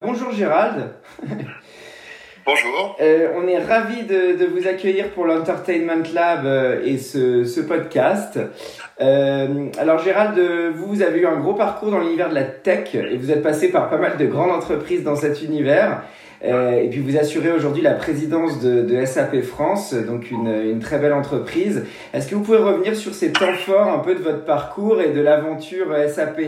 Bonjour Gérald. Bonjour. Euh, on est ravi de, de vous accueillir pour l'Entertainment Lab euh, et ce, ce podcast. Euh, alors Gérald, vous, vous avez eu un gros parcours dans l'univers de la tech et vous êtes passé par pas mal de grandes entreprises dans cet univers. Et puis vous assurez aujourd'hui la présidence de, de, SAP France, donc une, une très belle entreprise. Est-ce que vous pouvez revenir sur ces temps forts un peu de votre parcours et de l'aventure SAP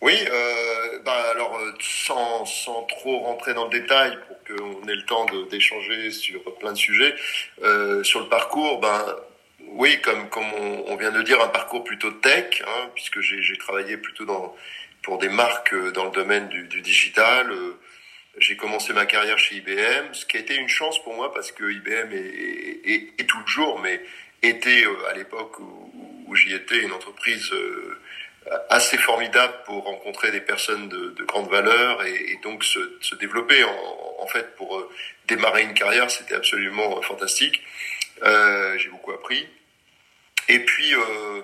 Oui, euh, bah alors sans, sans trop rentrer dans le détail pour qu'on ait le temps d'échanger sur plein de sujets, euh, sur le parcours, ben oui, comme, comme on, vient de dire, un parcours plutôt tech, hein, puisque j'ai travaillé plutôt dans, pour des marques dans le domaine du, du digital. Euh, j'ai commencé ma carrière chez IBM, ce qui a été une chance pour moi parce que IBM est, est, est toujours, mais était euh, à l'époque où, où j'y étais, une entreprise euh, assez formidable pour rencontrer des personnes de, de grande valeur et, et donc se, se développer. En, en, fait, pour euh, démarrer une carrière, c'était absolument fantastique. Euh, j'ai beaucoup appris. Et puis, euh,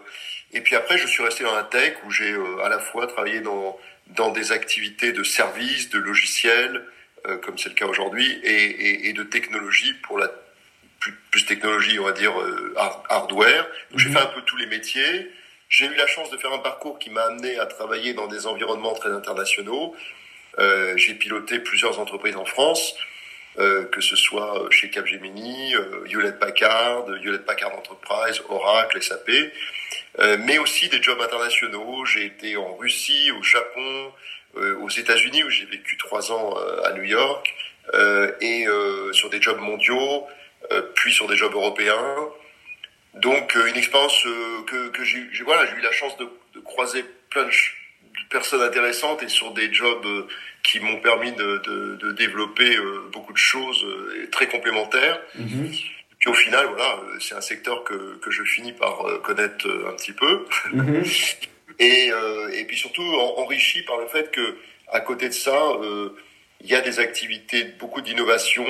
et puis après, je suis resté dans la tech où j'ai à la fois travaillé dans dans des activités de services, de logiciels, euh, comme c'est le cas aujourd'hui, et, et, et, de technologie pour la plus, plus technologie, on va dire euh, hardware. Donc. J'ai fait un peu tous les métiers. J'ai eu la chance de faire un parcours qui m'a amené à travailler dans des environnements très internationaux. Euh, J'ai piloté plusieurs entreprises en France, euh, que ce soit chez Capgemini, euh, Hewlett Packard, Hewlett Packard Enterprise, Oracle, SAP. Euh, mais aussi des jobs internationaux. J'ai été en Russie, au Japon, euh, aux États-Unis où j'ai vécu trois ans euh, à New York, et sur des jobs mondiaux, puis sur des jobs européens. Donc une expérience que, que j'ai voilà, j'ai eu la chance de, de croiser plein de, personnes intéressantes et sur des jobs qui m'ont permis de, de, de, développer beaucoup de choses très complémentaires. -hmm. Puis au final, voilà, c'est un secteur que, que je finis par connaître un petit peu. -hmm. et, euh, et puis surtout enrichi par le fait que à côté de ça, euh, il y a des activités, beaucoup d'innovation,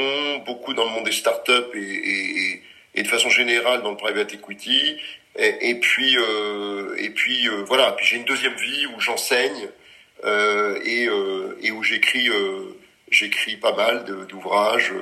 beaucoup dans le monde des startups et, et, et de façon générale dans le private equity. Et, et puis, euh, et puis euh, voilà. Puis j'ai une deuxième vie où j'enseigne euh, et, euh, et où j'écris, j'écris pas mal d'ouvrages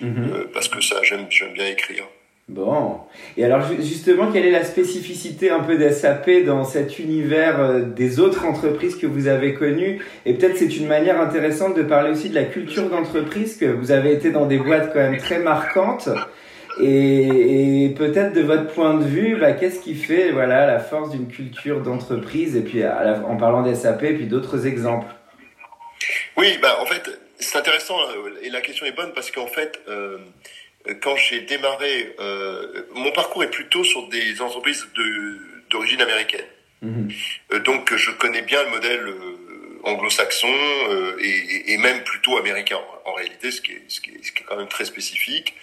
mm -hmm. parce que ça, j'aime, j'aime bien écrire. Bon. Et alors justement, quelle est la spécificité un peu d'SAP dans cet univers des autres entreprises que vous avez connues? Et peut-être c'est une manière intéressante de parler aussi de la culture d'entreprise, que vous avez été dans des boîtes quand même très marquantes. Et, et peut-être de votre point de vue, bah, qu'est-ce qui fait voilà, la force d'une culture d'entreprise Et puis à la, en parlant d'SAP, puis d'autres exemples? Oui, bah, en fait, c'est intéressant et la question est bonne parce qu'en fait... Euh quand j'ai démarré, euh, mon parcours est plutôt sur des entreprises d'origine de, américaine. Mmh. Euh, donc je connais bien le modèle euh, anglo-saxon euh, et, et, même plutôt américain en réalité, ce qui est, ce qui est, ce qui est quand même très spécifique.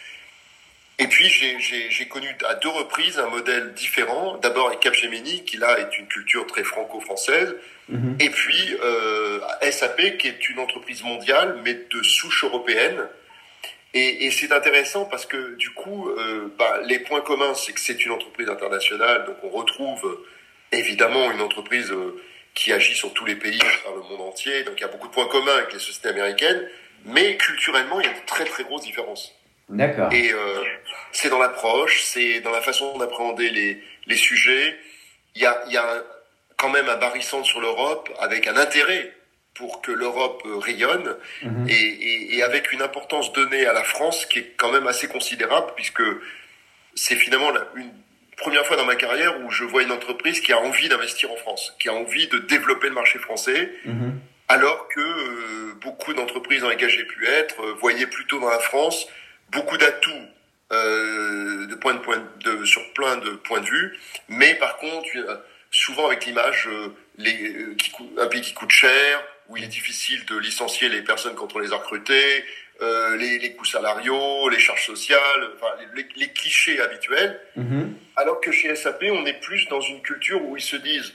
Et puis j'ai connu à deux reprises un modèle différent. D'abord avec Capgemini, qui là est une culture très franco-française, mmh. et puis euh, SAP, qui est une entreprise mondiale mais de souche européenne et, et c'est intéressant parce que du coup, euh, bah, les points communs, c'est que c'est une entreprise internationale, donc on retrouve évidemment une entreprise euh, qui agit sur tous les pays, dans le monde entier, donc il y a beaucoup de points communs avec les sociétés américaines, mais culturellement, il y a de très très grosses différences. D'accord. Et euh, c'est dans l'approche, c'est dans la façon d'appréhender les, les sujets. Il y a, il y a quand même un barrissant sur l'Europe avec un intérêt pour que l'Europe rayonne mmh. et, et, et, avec une importance donnée à la France qui est quand même assez considérable puisque c'est finalement la, une première fois dans ma carrière où je vois une entreprise qui a envie d'investir en France, qui a envie de développer le marché français, mmh. alors que euh, beaucoup d'entreprises dans lesquelles j'ai pu être euh, voyaient plutôt dans la France beaucoup d'atouts euh, de point de point de, sur plein de points de vue, mais par contre souvent avec l'image les, qui, un pays qui coûte cher, où il est difficile de licencier les personnes quand on les a recrutées, euh, les, les, coûts salariaux, les charges sociales, enfin, les, les clichés habituels. Mhm. Alors que chez SAP, on est plus dans une culture où ils se disent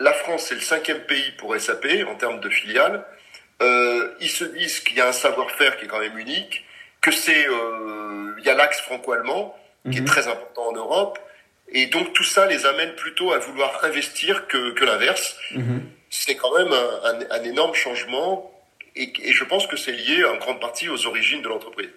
la France, c'est le cinquième pays pour SAP en termes de filiales. Euh, ils se disent qu'il y a un savoir-faire qui est quand même unique, que c'est euh, il y a l'axe franco-allemand qui est Mhm. très important en Europe, et donc tout ça les amène plutôt à vouloir investir que, que l'inverse. Mhm. C'est quand même un, un, un énorme changement, et, et je pense que c'est lié en grande partie aux origines de l'entreprise.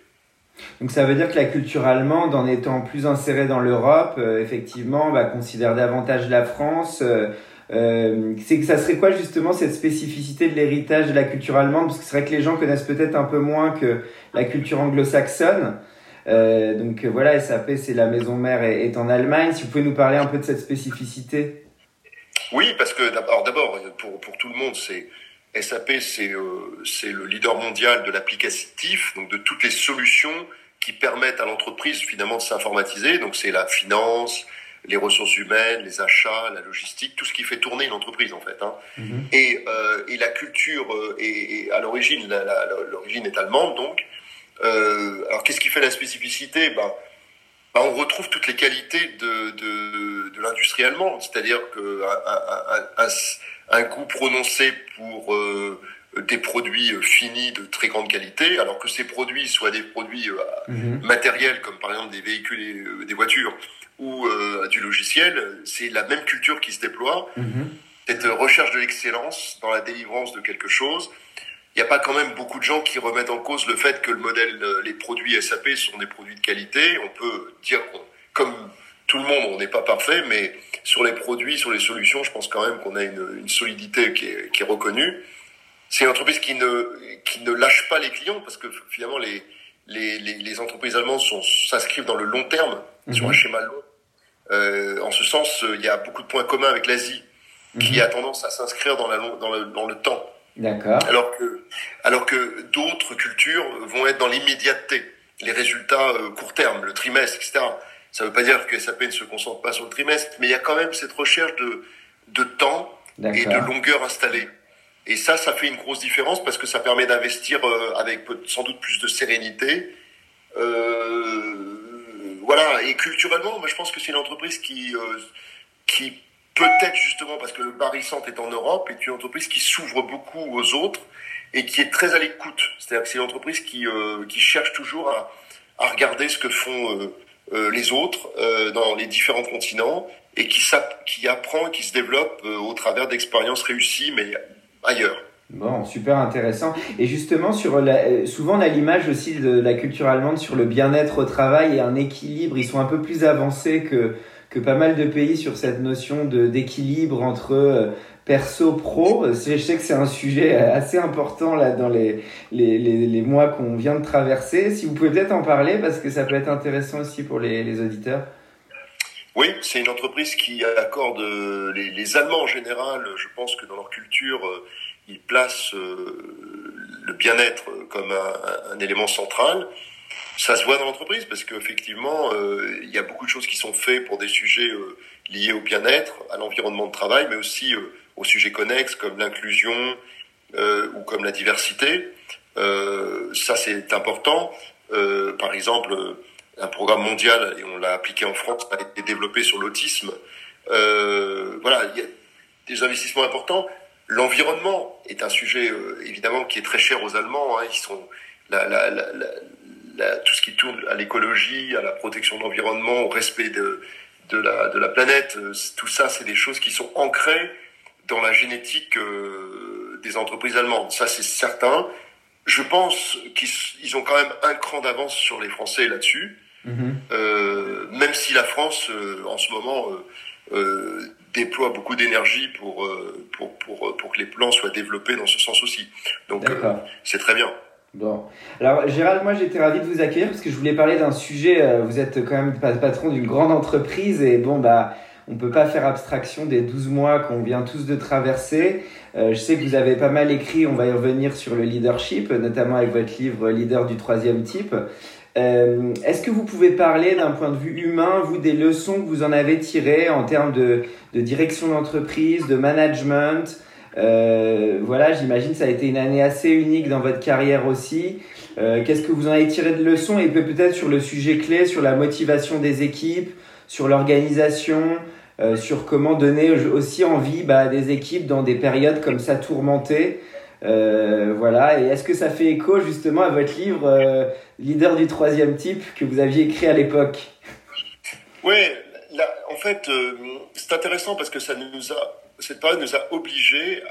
Donc ça veut dire que la culture allemande, en étant plus insérée dans l'Europe, euh, effectivement, bah, considère davantage la France. euh, euh, c'est que ça serait quoi justement cette spécificité de l'héritage de la culture allemande? Parce que c'est vrai que les gens connaissent peut-être un peu moins que la culture anglo-saxonne. Euh, donc euh, voilà, SAP, c'est la maison mère est, en Allemagne. Si vous pouvez nous parler un peu de cette spécificité. Oui, parce que d'abord, pour, tout le monde, c'est SAP, c'est le leader mondial de l'applicatif, donc de toutes les solutions qui permettent à l'entreprise finalement de s'informatiser. Donc c'est la finance, les ressources humaines, les achats, la logistique, tout ce qui fait tourner une entreprise en fait. Hein. Mhm. Et, euh, et la culture euh, est, est à l'origine, l'origine est allemande donc. Euh, alors qu'est-ce qui fait la spécificité? Ben, ben, on retrouve toutes les qualités de, de, de l'industrie allemande, c'est-à-dire que un, un, un, un, goût prononcé pour euh, des produits euh, finis de très grande qualité, alors que ces produits soient des produits euh, Mhm. matériels comme par exemple des véhicules et des voitures ou euh, du logiciel, c'est la même culture qui se déploie Mhm. cette recherche de l'excellence dans la délivrance de quelque chose. Il n'y a pas quand même beaucoup de gens qui remettent en cause le fait que le modèle, euh, les produits SAP sont des produits de qualité. On peut dire, comme tout le monde, on n'est pas parfait, mais sur les produits, sur les solutions, je pense quand même qu'on a une, une solidité qui est, qui est reconnue. C'est une entreprise qui ne, qui ne lâche pas les clients parce que finalement les, les, les, les entreprises allemandes s'inscrivent dans le long terme, sur un Mhm. schéma long. Euh, en ce sens, euh, il y a beaucoup de points communs avec l'Asie qui Mhm. a tendance à s'inscrire dans, la long- dans, le, dans le temps, D'accord. alors que, alors que d'autres cultures vont être dans l'immédiateté, les résultats euh, court terme, le trimestre, etc. Ça ne veut pas dire que SAP ne se concentre pas sur le trimestre, mais il y a quand même cette recherche de, de temps et de longueur installée. Et ça, ça fait une grosse différence parce que ça permet d'investir avec sans doute plus de sérénité. Euh, voilà, et culturellement, moi, je pense que c'est une entreprise qui, euh, qui peut-être justement parce que le Barissant est en Europe, est une entreprise qui s'ouvre beaucoup aux autres et qui est très à l'écoute. C'est-à-dire que c'est une entreprise qui, euh, qui cherche toujours à, à regarder ce que font euh, les autres dans les différents continents et qui, qui apprend qui se développe au travers d'expériences réussies, mais ailleurs. Bon, super intéressant. Et justement, sur la, euh, souvent on a l'image aussi de la culture allemande sur le bien-être au travail et un équilibre. Ils sont un peu plus avancés que, que pas mal de pays sur cette notion d'équilibre entre euh, perso, pro. Je sais que c'est un sujet assez important là dans les, les, les, les mois qu'on vient de traverser. Si vous pouvez peut-être en parler parce que ça peut être intéressant aussi pour les, les auditeurs. Oui, c'est une entreprise qui accorde euh, les, les Allemands en général. Je pense que dans leur culture, placent euh, le bien-être comme un, élément central. Ça se voit dans l'entreprise parce qu'effectivement, euh, il y a beaucoup de choses qui sont faites pour des sujets euh, liés au bien-être, à l'environnement de travail, mais aussi euh, aux sujets connexes comme l'inclusion ou comme la diversité. Ça, c'est important. Par exemple, un programme mondial, et on l'a appliqué en France, a été développé sur l'autisme. Voilà, il y a des investissements importants. L'environnement est un sujet euh, évidemment qui est très cher aux Allemands. Hein. Ils sont la, la, la, la, tout ce qui tourne à l'écologie, à la protection de l'environnement, au respect de, de, la, de la planète. euh, Tout ça, c'est des choses qui sont ancrées dans la génétique euh, des entreprises allemandes. Ça, c'est certain. Je pense qu'ils ont quand même un cran d'avance sur les Français là-dessus. Mhm. Euh, même si la France, euh, en ce moment, euh, déploie beaucoup d'énergie pour, euh, pour, pour, pour que les plans soient développés dans ce sens aussi. Donc, euh, c'est très bien. Bon. Alors, Gérald, moi, j'étais ravi de vous accueillir parce que je voulais parler d'un sujet. euh, vous êtes quand même pa- patron d'une grande entreprise et bon, bah, on peut pas faire abstraction des 12 mois qu'on vient tous de traverser. Euh, je sais que vous avez pas mal écrit, on va y revenir sur le leadership, notamment avec votre livre Leader du troisième type. Euh, Est-ce que vous pouvez parler d'un point de vue humain, vous, des leçons que vous en avez tirées en termes de, de direction d'entreprise, de management? Euh, Voilà, j'imagine ça a été une année assez unique dans votre carrière aussi. Euh, Qu'est-ce que vous en avez tiré de leçons? Et peut-être sur le sujet clé, sur la motivation des équipes, sur l'organisation, euh, sur comment donner aussi envie bah, des équipes dans des périodes comme ça tourmentées. Euh, voilà, et est-ce que ça fait écho justement à votre livre euh, Leader du troisième type que vous aviez écrit à l'époque? Oui, en fait, euh, c'est intéressant parce que ça nous a, cette période nous a obligés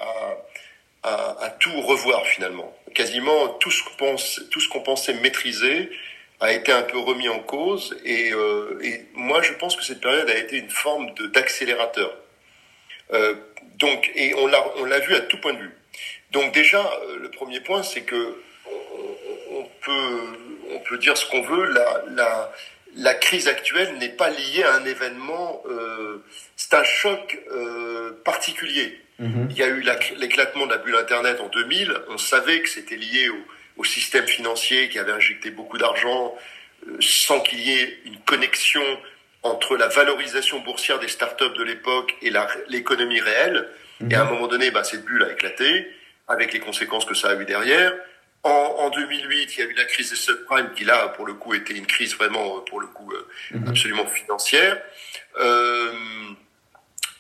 à, à, à tout revoir finalement. Quasiment tout ce qu'on pensait maîtriser a été un peu remis en cause et, euh, et, moi je pense que cette période a été une forme d'accélérateur. Donc et on l'a vu à tout point de vue. Donc déjà euh, le premier point c'est que on, on, peut on peut dire ce qu'on veut la la la crise actuelle n'est pas liée à un événement euh, c'est un choc euh, particulier. Mmh. Il y a eu l'éclatement de la bulle internet en 2000, on savait que c'était lié au au système financier qui avait injecté beaucoup d'argent euh, sans qu'il y ait une connexion entre la valorisation boursière des startups de l'époque et l'économie réelle. Mmh. Et à un moment donné, bah, cette bulle a éclaté, avec les conséquences que ça a eu derrière. En, en 2008, il y a eu la crise des subprimes, qui là, pour le coup, était une crise vraiment, pour le coup, mmh. absolument financière. Euh,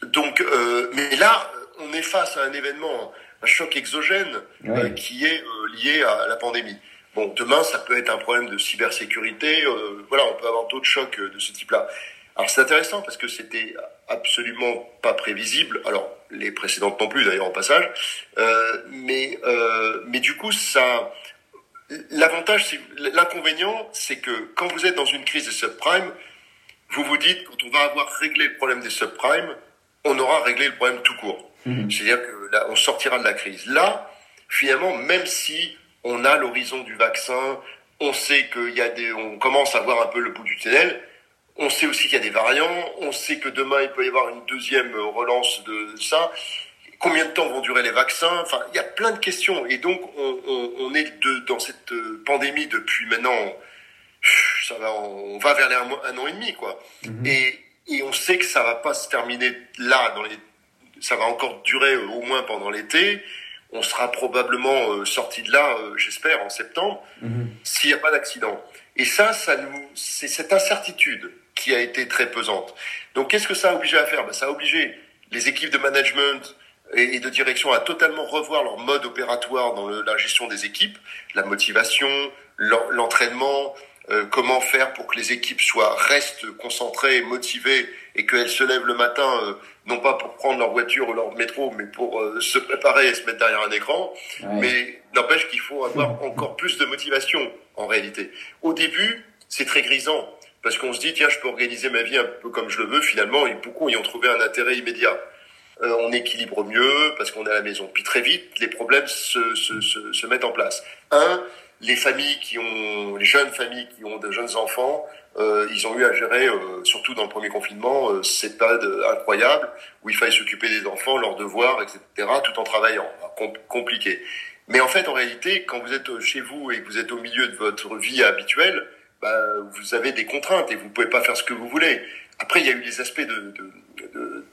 donc, euh, mais là, on est face à un événement un choc exogène euh, qui est euh, lié à la pandémie. Bon, demain, ça peut être un problème de cybersécurité. Euh, voilà, on peut avoir d'autres chocs euh, de ce type-là. Alors c'est intéressant parce que c'était absolument pas prévisible. Alors les précédentes non plus d'ailleurs en passage. Euh, mais mais du coup ça. L'avantage, l'inconvénient, c'est que quand vous êtes dans une crise des subprimes, vous vous dites quand on va avoir réglé le problème des subprimes, on aura réglé le problème tout court. Mmh. C'est-à-dire que là, on sortira de la crise. Là, finalement, même si on a l'horizon du vaccin, on sait qu'il y a des, on commence à voir un peu le bout du tunnel. On sait aussi qu'il y a des variants. On sait que demain il peut y avoir une deuxième relance de ça. Combien de temps vont durer les vaccins? Enfin, il y a plein de questions. Et donc, on, on, on est de, dans cette pandémie depuis maintenant. Ça va, on va vers les un, un an et demi, quoi. Mmh. Et, et on sait que ça va pas se terminer là dans les ça va encore durer euh, au moins pendant l'été. On sera probablement euh, sorti de là, euh, j'espère, en septembre, mmh. s'il n'y a pas d'accident. Et ça, ça nous, c'est cette incertitude qui a été très pesante. Donc, qu'est-ce que ça a obligé à faire? Ben, Ça a obligé les équipes de management et, et de direction à totalement revoir leur mode opératoire dans le, la gestion des équipes, la motivation, l'entraînement, euh, comment faire pour que les équipes soient restent concentrées, motivées et qu'elles se lèvent le matin euh, non pas pour prendre leur voiture ou leur métro, mais pour euh, se préparer et se mettre derrière un écran. Ouais. Mais n'empêche qu'il faut avoir encore plus de motivation en réalité. Au début, c'est très grisant parce qu'on se dit tiens, je peux organiser ma vie un peu comme je le veux. Finalement, et beaucoup y ont trouvé un intérêt immédiat? Euh, on équilibre mieux parce qu'on est à la maison. Puis très vite, les problèmes se, se, se, se mettent en place. Un, les familles qui ont, les jeunes familles qui ont de jeunes enfants, euh, ils ont eu à gérer, euh, surtout dans le premier confinement, euh, cette période incroyable où il fallait s'occuper des enfants, leurs devoirs, etc., tout en travaillant. Com compliqué. Mais en fait, en réalité, quand vous êtes chez vous et que vous êtes au milieu de votre vie habituelle, bah, vous avez des contraintes et vous pouvez pas faire ce que vous voulez. Après, il y a eu les aspects de, de, de,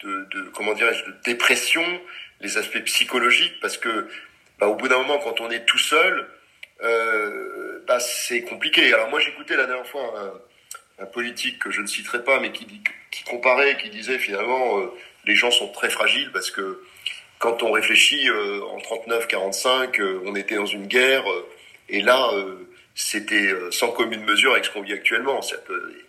de, de comment dirais-je, de dépression, les aspects psychologiques, parce que bah, au bout d'un moment, quand on est tout seul, euh, bah, c'est compliqué. Alors moi, j'écoutais la dernière fois un, un, politique que je ne citerai pas, mais qui, qui comparait, qui disait finalement, euh, les gens sont très fragiles parce que quand on réfléchit, euh, en 39-45, euh, on était dans une guerre, euh, et là, c'était sans commune mesure avec ce qu'on vit actuellement.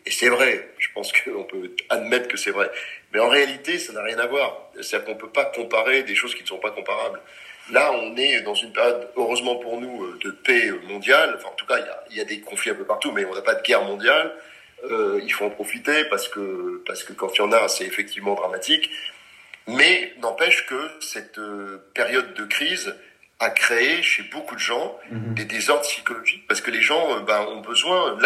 Et c'est vrai, je pense qu'on peut admettre que c'est vrai. Mais en réalité, ça n'a rien à voir. C'est-à-dire qu'on ne peut pas comparer des choses qui ne sont pas comparables. Là, on est dans une période, heureusement pour nous, euh, de paix mondiale. Enfin, en tout cas, il y a, des conflits un peu partout, mais on n'a pas de guerre mondiale. Euh, il faut en profiter parce que, parce que quand il y en a, c'est effectivement dramatique. Mais n'empêche que cette euh, période de crise a créé chez beaucoup de gens mmh. des désordres psychologiques parce que les gens euh, ben, ont besoin.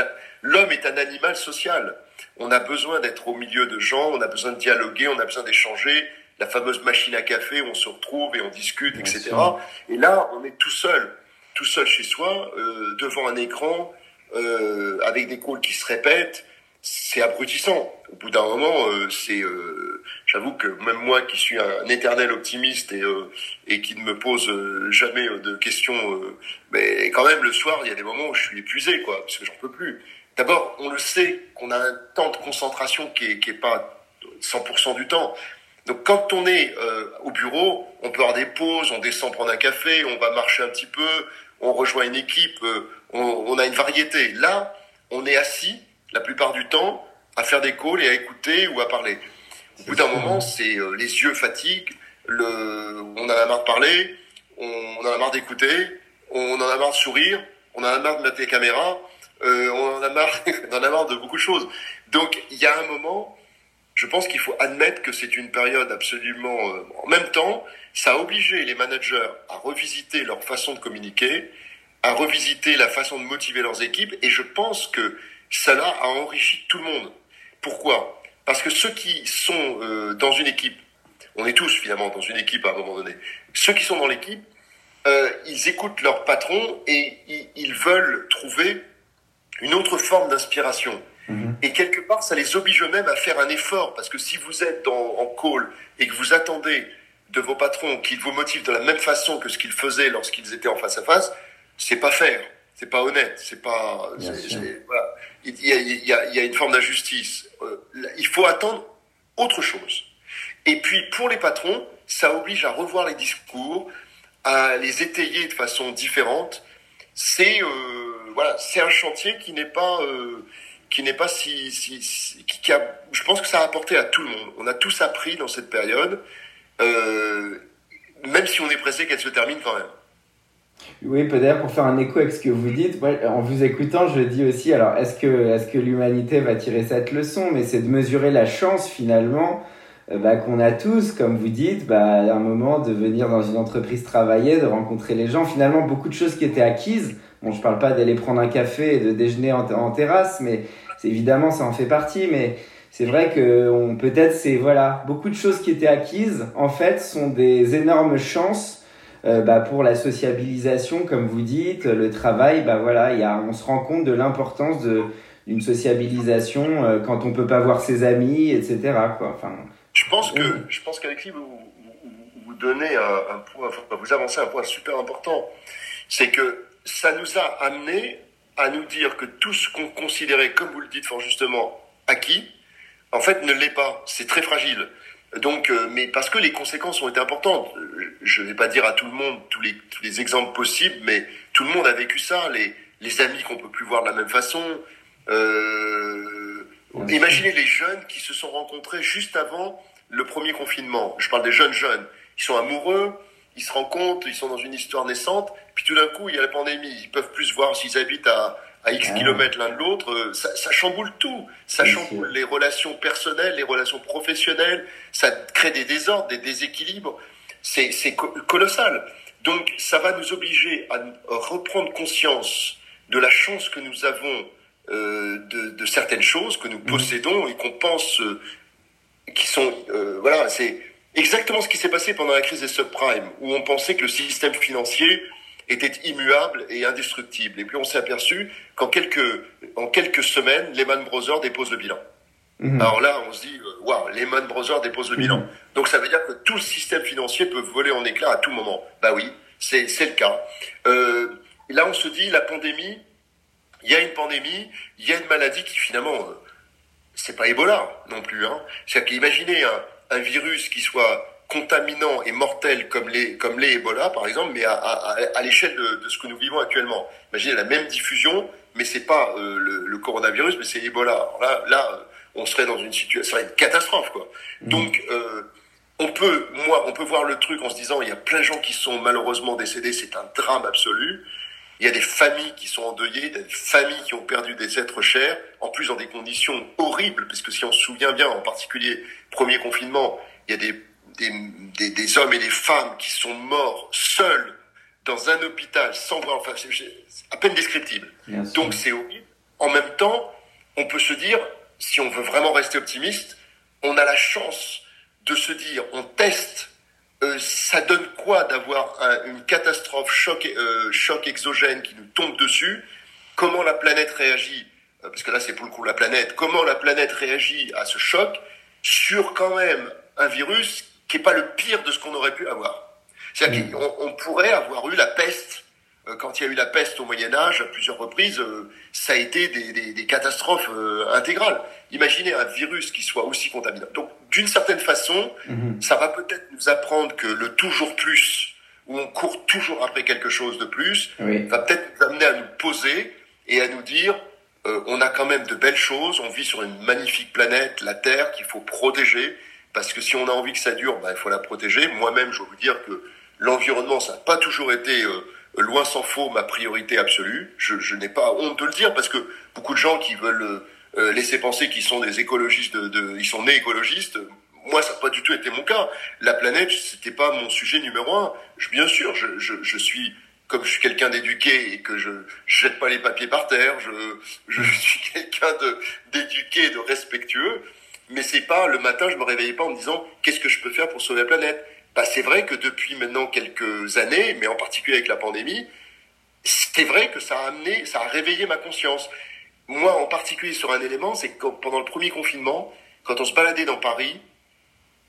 L'homme est un animal social. On a besoin d'être au milieu de gens, on a besoin de dialoguer, on a besoin d'échanger la fameuse machine à café où on se retrouve et on discute, etc. Et là, on est tout seul, tout seul chez soi, euh, devant un écran, euh, avec des calls qui se répètent, c'est abrutissant. Au bout d'un moment, euh, c'est, euh, j'avoue que même moi qui suis un, éternel optimiste et euh, et qui ne me pose jamais de questions, mais quand même le soir, il y a des moments où je suis épuisé, quoi, parce que j'en peux plus. D'abord, on le sait qu'on a un temps de concentration qui est qui est pas 100% du temps. Donc quand on est au bureau, on peut avoir des pauses, on descend prendre un café, on va marcher un petit peu, on rejoint une équipe, on, on a une variété. Là, on est assis la plupart du temps à faire des calls et à écouter ou à parler. Au bout d'un moment, c'est euh, les yeux fatiguent, le, on en a marre de parler, on, en a marre d'écouter, on en a marre de sourire, on en a marre de mettre les caméras, euh, on en a marre, on en a marre de beaucoup de choses. Donc il y a un moment, je pense qu'il faut admettre que c'est une période absolument. Euh, en même temps, ça a obligé les managers à revisiter leur façon de communiquer, à revisiter la façon de motiver leurs équipes, et je pense que cela a enrichi tout le monde. Pourquoi? Parce que ceux qui sont euh, dans une équipe, on est tous finalement dans une équipe à un moment donné, ceux qui sont dans l'équipe, euh, ils écoutent leur patron et ils, veulent trouver une autre forme d'inspiration. Mhm. Et quelque part, ça les oblige eux-mêmes à faire un effort, parce que si vous êtes en call et que vous attendez de vos patrons qu'ils vous motivent de la même façon que ce qu'ils faisaient lorsqu'ils étaient en face à face, c'est pas faire c'est pas honnête, c'est pas. Voilà. Il, y a, il, y a, il y a une forme d'injustice. Euh, il faut attendre autre chose. Et puis pour les patrons, ça oblige à revoir les discours, à les étayer de façon différente. C'est euh, voilà, c'est un chantier qui n'est pas euh, qui n'est pas si, si, si qui, a, je pense que ça a apporté à tout le monde. On a tous appris dans cette période, euh, même si on est pressé qu'elle se termine quand même. Oui, peut-être pour faire un écho avec ce que vous dites, en vous écoutant, je dis aussi, alors est-ce que, l'humanité va tirer cette leçon? Mais c'est de mesurer la chance finalement euh, bah, qu'on a tous, comme vous dites, bah, à un moment de venir dans une entreprise travailler, de rencontrer les gens. Finalement, beaucoup de choses qui étaient acquises. Bon, je parle pas d'aller prendre un café et de déjeuner en terrasse, mais évidemment, ça en fait partie. Mais c'est vrai que peut-être c'est voilà, beaucoup de choses qui étaient acquises, en fait, sont des énormes chances euh, bah, pour la sociabilisation, comme vous dites, le travail, bah voilà, y a, on se rend compte de l'importance d'une sociabilisation euh, quand on peut pas voir ses amis, etc. Quoi. Enfin, je pense que je pense qu'Alexis vous, vous, vous donnez un, point, vous avancez un point super important, c'est que ça nous a amené à nous dire que tout ce qu'on considérait, comme vous le dites fort justement, acquis, en fait ne l'est pas. C'est très fragile. Donc, euh, mais parce que les conséquences ont été importantes. Je ne vais pas dire à tout le monde tous les, tous les exemples possibles, mais tout le monde a vécu ça. Les, les amis qu'on peut plus voir de la même façon. Euh, imaginez les jeunes qui se sont rencontrés juste avant le premier confinement. Je parle des jeunes jeunes. Ils sont amoureux, ils se rencontrent, ils sont dans une histoire naissante. Puis tout d'un coup, il y a la pandémie. Ils peuvent plus se voir s'ils habitent à, à X ah. kilomètres l'un de l'autre, euh, ça, ça, chamboule tout. Ça chamboule les relations personnelles, les relations professionnelles, ça crée des désordres, des déséquilibres. C'est, colossal. Donc ça va nous obliger à reprendre conscience de la chance que nous avons euh, de, de, certaines choses que nous mmh. possédons et qu'on pense euh, qui sont euh, voilà c'est exactement ce qui s'est passé pendant la crise des subprimes où on pensait que le système financier était immuable et indestructible. Et puis on s'est aperçu qu'en quelques, en quelques semaines, Lehman Brothers dépose le bilan. Mhm. Alors là, on se dit, euh, waouh, Lehman Brothers dépose le bilan. Mhm. Donc ça veut dire que tout le système financier peut voler en éclats à tout moment. Bah oui, c'est c'est le cas. Euh, là, on se dit, la pandémie, il y a une pandémie, il y a une maladie qui finalement, euh, c'est pas Ebola non plus. Hein. C'est-à-dire qu'imaginez un, un virus qui soit contaminants et mortels comme les comme les Ebola par exemple, mais à, à, à l'échelle de, de, ce que nous vivons actuellement. Imaginez la même diffusion, mais c'est pas euh, le, le, coronavirus, mais c'est Ebola. Alors là, là, euh, on serait dans une situation, ça serait une catastrophe quoi. Mmh. Donc euh, on peut, moi, on peut voir le truc en se disant, il y a plein de gens qui sont malheureusement décédés, c'est un drame absolu. Il y a des familles qui sont endeuillées, des familles qui ont perdu des êtres chers, en plus dans des conditions horribles, parce que si on se souvient bien, en particulier premier confinement, il y a des des, des, hommes et des femmes qui sont morts seuls dans un hôpital sans voir, enfin, c'est à peine descriptible. Donc c'est horrible. En même temps, on peut se dire, si on veut vraiment rester optimiste, on a la chance de se dire, on teste, euh, ça donne quoi d'avoir une catastrophe choc, euh, choc exogène qui nous tombe dessus? Comment la planète réagit, euh, parce que là c'est pour le coup la planète, comment la planète réagit à ce choc sur quand même un virus qui est pas le pire de ce qu'on aurait pu avoir? C'est-à-dire qu'on on pourrait avoir eu la peste quand il y a eu la peste au Moyen Âge à plusieurs reprises, euh, ça a été des, des, des catastrophes intégrales. Imaginez un virus qui soit aussi contaminant. Donc, d'une certaine façon, mhm. ça va peut-être nous apprendre que le toujours plus, où on court toujours après quelque chose de plus, va peut-être nous amener à nous poser et à nous dire, euh, on a quand même de belles choses, on vit sur une magnifique planète, la Terre, qu'il faut protéger, parce que si on a envie que ça dure, bah, il faut la protéger. Moi-même, je veux vous dire que l'environnement, ça n'a pas toujours été... Euh, loin s'en faut ma priorité absolue. Je, je n'ai pas honte de le dire parce que beaucoup de gens qui veulent euh, laisser penser qu'ils sont des écologistes, de, de, ils sont nés écologistes. Moi, ça n'a pas du tout été mon cas. La planète, c'était pas mon sujet numéro un. Je, bien sûr, je, je, je suis comme je suis quelqu'un d'éduqué et que je, je jette pas les papiers par terre, je, je suis quelqu'un de d'éduqué, de respectueux. Mais c'est pas le matin, je me réveillais pas en me disant qu'est-ce que je peux faire pour sauver la planète? Bah, c'est vrai que depuis maintenant quelques années, mais en particulier avec la pandémie, c'est vrai que ça a amené, ça a réveillé ma conscience moi en particulier sur un élément, c'est que pendant le premier confinement, quand on se baladait dans Paris,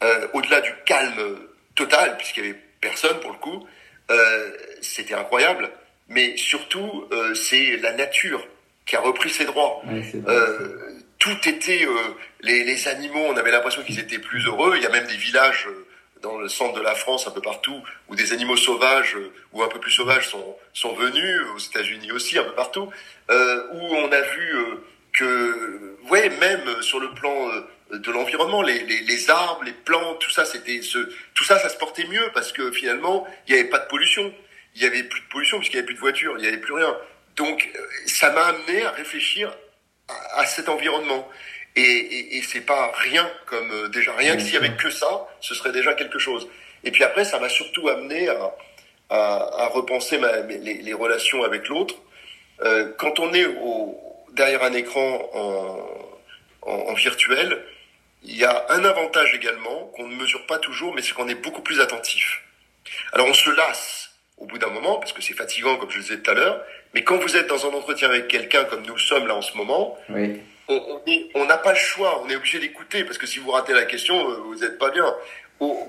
euh, au-delà du calme total, puisqu'il y avait personne pour le coup, euh, c'était incroyable. Mais surtout, euh, c'est la nature qui a repris ses droits. Euh, tout était euh, les, les, animaux, on avait l'impression qu'ils étaient plus heureux. Il y a même des villages euh, dans le centre de la France, un peu partout, où des animaux sauvages ou un peu plus sauvages sont, sont venus, aux États-Unis aussi, un peu partout, euh, où on a vu euh, que, ouais, même sur le plan euh, de l'environnement, les, les, les, arbres, les plantes, tout ça, c'était ce, tout ça, ça se portait mieux parce que finalement, il n'y avait pas de pollution. Il y avait plus de pollution puisqu'il n'y avait plus de voitures, il n'y avait plus rien. Donc, ça m'a amené à réfléchir à cet environnement. Et, et, et c'est pas rien comme euh, déjà rien que s'il y avait que ça, ce serait déjà quelque chose. Et puis après, ça m'a surtout amené à, à, à repenser ma, les, les, relations avec l'autre. Euh, quand on est au, derrière un écran en, en, en, virtuel, il y a un avantage également qu'on ne mesure pas toujours, mais c'est qu'on est beaucoup plus attentif. Alors on se lasse au bout d'un moment, parce que c'est fatigant, comme je le disais tout à l'heure, mais quand vous êtes dans un entretien avec quelqu'un comme nous sommes là en ce moment, oui on n'a pas le choix, on est obligé d'écouter, parce que si vous ratez la question, euh, vous n'êtes pas bien.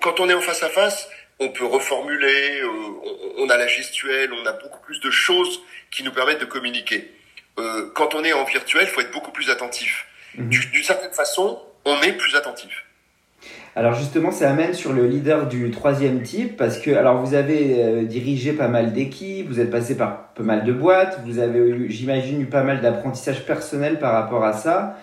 Quand on est en face à face, on peut reformuler, euh, on a la gestuelle, on a beaucoup plus de choses qui nous permettent de communiquer. Euh, quand on est en virtuel, il faut être beaucoup plus attentif. Mhm. D'une certaine façon, on est plus attentif. Alors justement, ça amène sur le leader du troisième type, parce que alors vous avez euh, dirigé pas mal d'équipes, vous êtes passé par pas mal de boîtes, vous avez eu, j'imagine, eu pas mal d'apprentissage personnel par rapport à ça.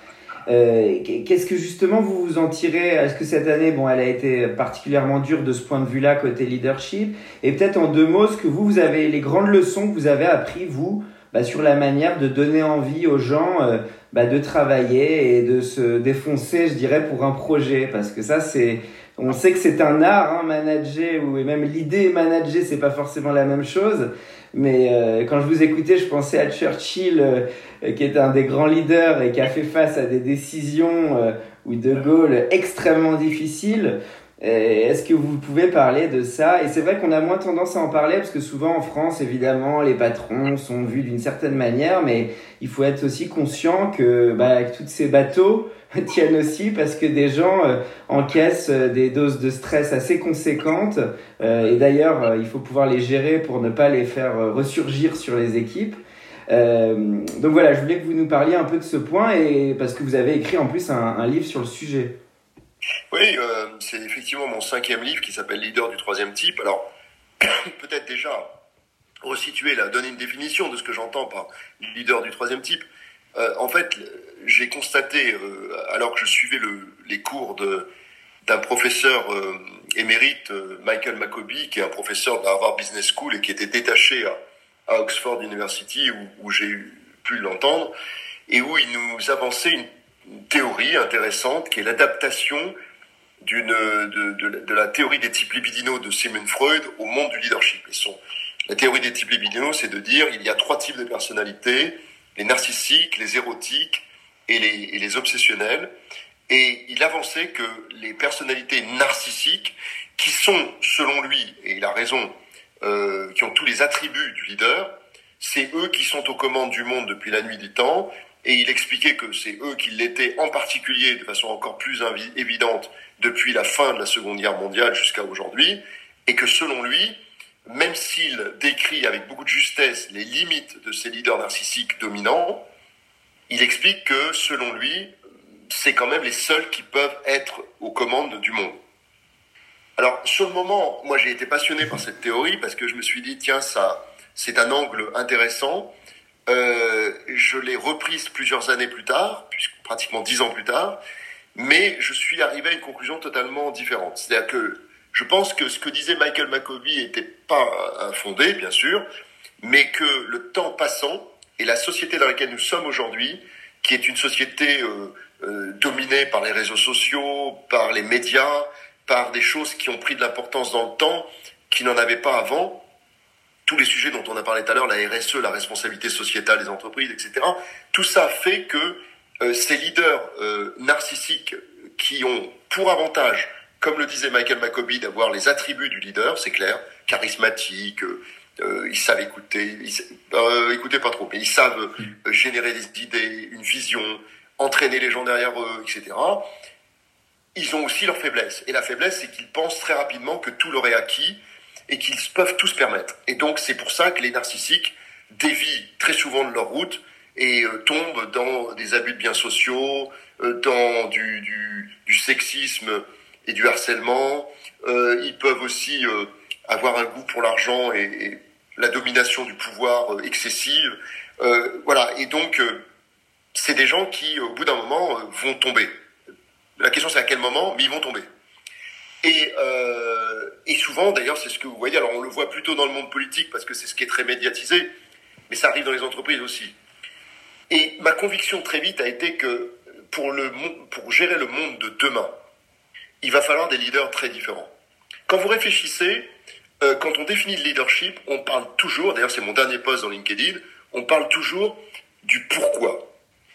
Euh, Qu'est-ce que justement vous vous en tirez? Est-ce que cette année, bon, elle a été particulièrement dure de ce point de vue-là côté leadership? Et peut-être en deux mots, ce que vous, vous avez les grandes leçons que vous avez appris vous bah, sur la manière de donner envie aux gens euh, bah, de travailler et de se défoncer, je dirais, pour un projet. Parce que ça, c'est, on sait que c'est un art, hein, manager, ou même l'idée manager, c'est pas forcément la même chose. Mais euh, quand je vous écoutais, je pensais à Churchill, euh, qui est un des grands leaders et qui a fait face à des décisions euh, ou de Gaulle extrêmement difficiles. Est-ce que vous pouvez parler de ça? Et c'est vrai qu'on a moins tendance à en parler parce que souvent en France, évidemment, les patrons sont vus d'une certaine manière, mais il faut être aussi conscient que, bah, tous ces bateaux tiennent aussi parce que des gens euh, encaissent euh, des doses de stress assez conséquentes euh, et d'ailleurs, il faut pouvoir les gérer pour ne pas les faire ressurgir sur les équipes. donc voilà, je voulais que vous nous parliez un peu de ce point et parce que vous avez écrit en plus un livre sur le sujet. Oui, euh, c'est effectivement mon cinquième livre qui s'appelle Leader du troisième type. Alors, peut-être déjà resituer, là, donner une définition de ce que j'entends par leader du troisième type. Euh, en fait, j'ai constaté, euh, alors que je suivais le, les cours d'un professeur émérite, Michael Maccobie, qui est un professeur de Harvard Business School et qui était détaché à, Oxford University, où, j'ai pu l'entendre, et où il nous avançait une théorie intéressante qui est l'adaptation de, la théorie des types libidinaux de Sigmund Freud au monde du leadership. La théorie des types libidinaux, c'est de dire il y a trois types de personnalités les narcissiques, les érotiques et les, et les obsessionnels. Et il avançait que les personnalités narcissiques, qui sont, selon lui, et il a raison, euh, qui ont tous les attributs du leader, c'est eux qui sont aux commandes du monde depuis la nuit des temps, et il expliquait que c'est eux qui l'étaient en particulier de façon encore plus évidente depuis la fin de la Seconde Guerre mondiale jusqu'à aujourd'hui, et que selon lui, même s'il décrit avec beaucoup de justesse les limites de ces leaders narcissiques dominants, il explique que selon lui, c'est quand même les seuls qui peuvent être aux commandes du monde. Alors sur le moment, moi j'ai été passionné par cette théorie parce que je me suis dit tiens ça c'est un angle intéressant. Euh, je l'ai reprise plusieurs années plus tard, pratiquement dix ans plus tard, mais je suis arrivé à une conclusion totalement différente. C'est-à-dire que je pense que ce que disait Michael McCovey n'était pas fondé, bien sûr, mais que le temps passant et la société dans laquelle nous sommes aujourd'hui, qui est une société euh, euh, dominée par les réseaux sociaux, par les médias, par des choses qui ont pris de l'importance dans le temps, qui n'en avaient pas avant, tous les sujets dont on a parlé tout à l'heure, la RSE, la responsabilité sociétale des entreprises, etc., tout ça fait que euh, ces leaders euh, narcissiques qui ont pour avantage, comme le disait Michael Maccobie, d'avoir les attributs du leader, c'est clair, charismatique, euh, ils savent écouter, ils, écouter pas trop, mais ils savent générer des idées, une vision, entraîner les gens derrière eux, etc. Ils ont aussi leur faiblesse. Et la faiblesse, c'est qu'ils pensent très rapidement que tout leur est acquis et qu'ils peuvent tout se permettre. Et donc, c'est pour ça que les narcissiques dévient très souvent de leur route et euh, tombent dans des abus de biens sociaux, euh, dans du, du, du, sexisme et du harcèlement. Euh, ils peuvent aussi avoir un goût pour l'argent et, et, la domination du pouvoir excessive. voilà. Et donc, c'est des gens qui, au bout d'un moment, vont tomber. La question, c'est à quel moment, mais ils vont tomber. Et, euh, et souvent, d'ailleurs, c'est ce que vous voyez. Alors, on le voit plutôt dans le monde politique parce que c'est ce qui est très médiatisé, mais ça arrive dans les entreprises aussi. Et ma conviction très vite a été que pour, le, pour gérer le monde de demain, il va falloir des leaders très différents. Quand vous réfléchissez, euh, quand on définit le leadership, on parle toujours, d'ailleurs c'est mon dernier post dans LinkedIn, on parle toujours du pourquoi.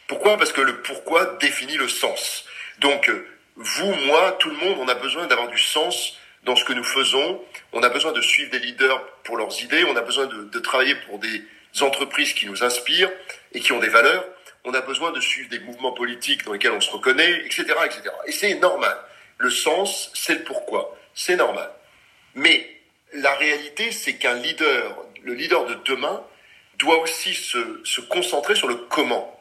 Pourquoi? Parce que le pourquoi définit le sens. Donc, euh, vous, moi, tout le monde, on a besoin d'avoir du sens dans ce que nous faisons. On a besoin de suivre des leaders pour leurs idées. On a besoin de, travailler pour des entreprises qui nous inspirent et qui ont des valeurs. On a besoin de suivre des mouvements politiques dans lesquels on se reconnaît, etc., etc. Et c'est normal. Le sens, c'est le pourquoi. C'est normal. Mais la réalité, c'est qu'un leader, le leader de demain, doit aussi se, se concentrer sur le comment.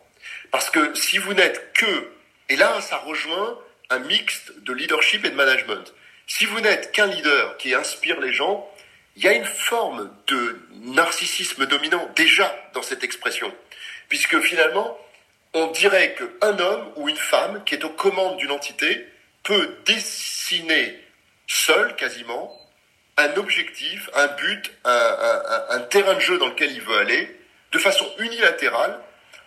Parce que si vous n'êtes que, et là, ça rejoint un mixte de leadership et de management. Si vous n'êtes qu'un leader qui inspire les gens, il y a une forme de narcissisme dominant déjà dans cette expression. Puisque finalement, on dirait qu'un homme ou une femme qui est aux commandes d'une entité peut dessiner seul quasiment un objectif, un but, un, un, terrain de jeu dans lequel il veut aller, de façon unilatérale,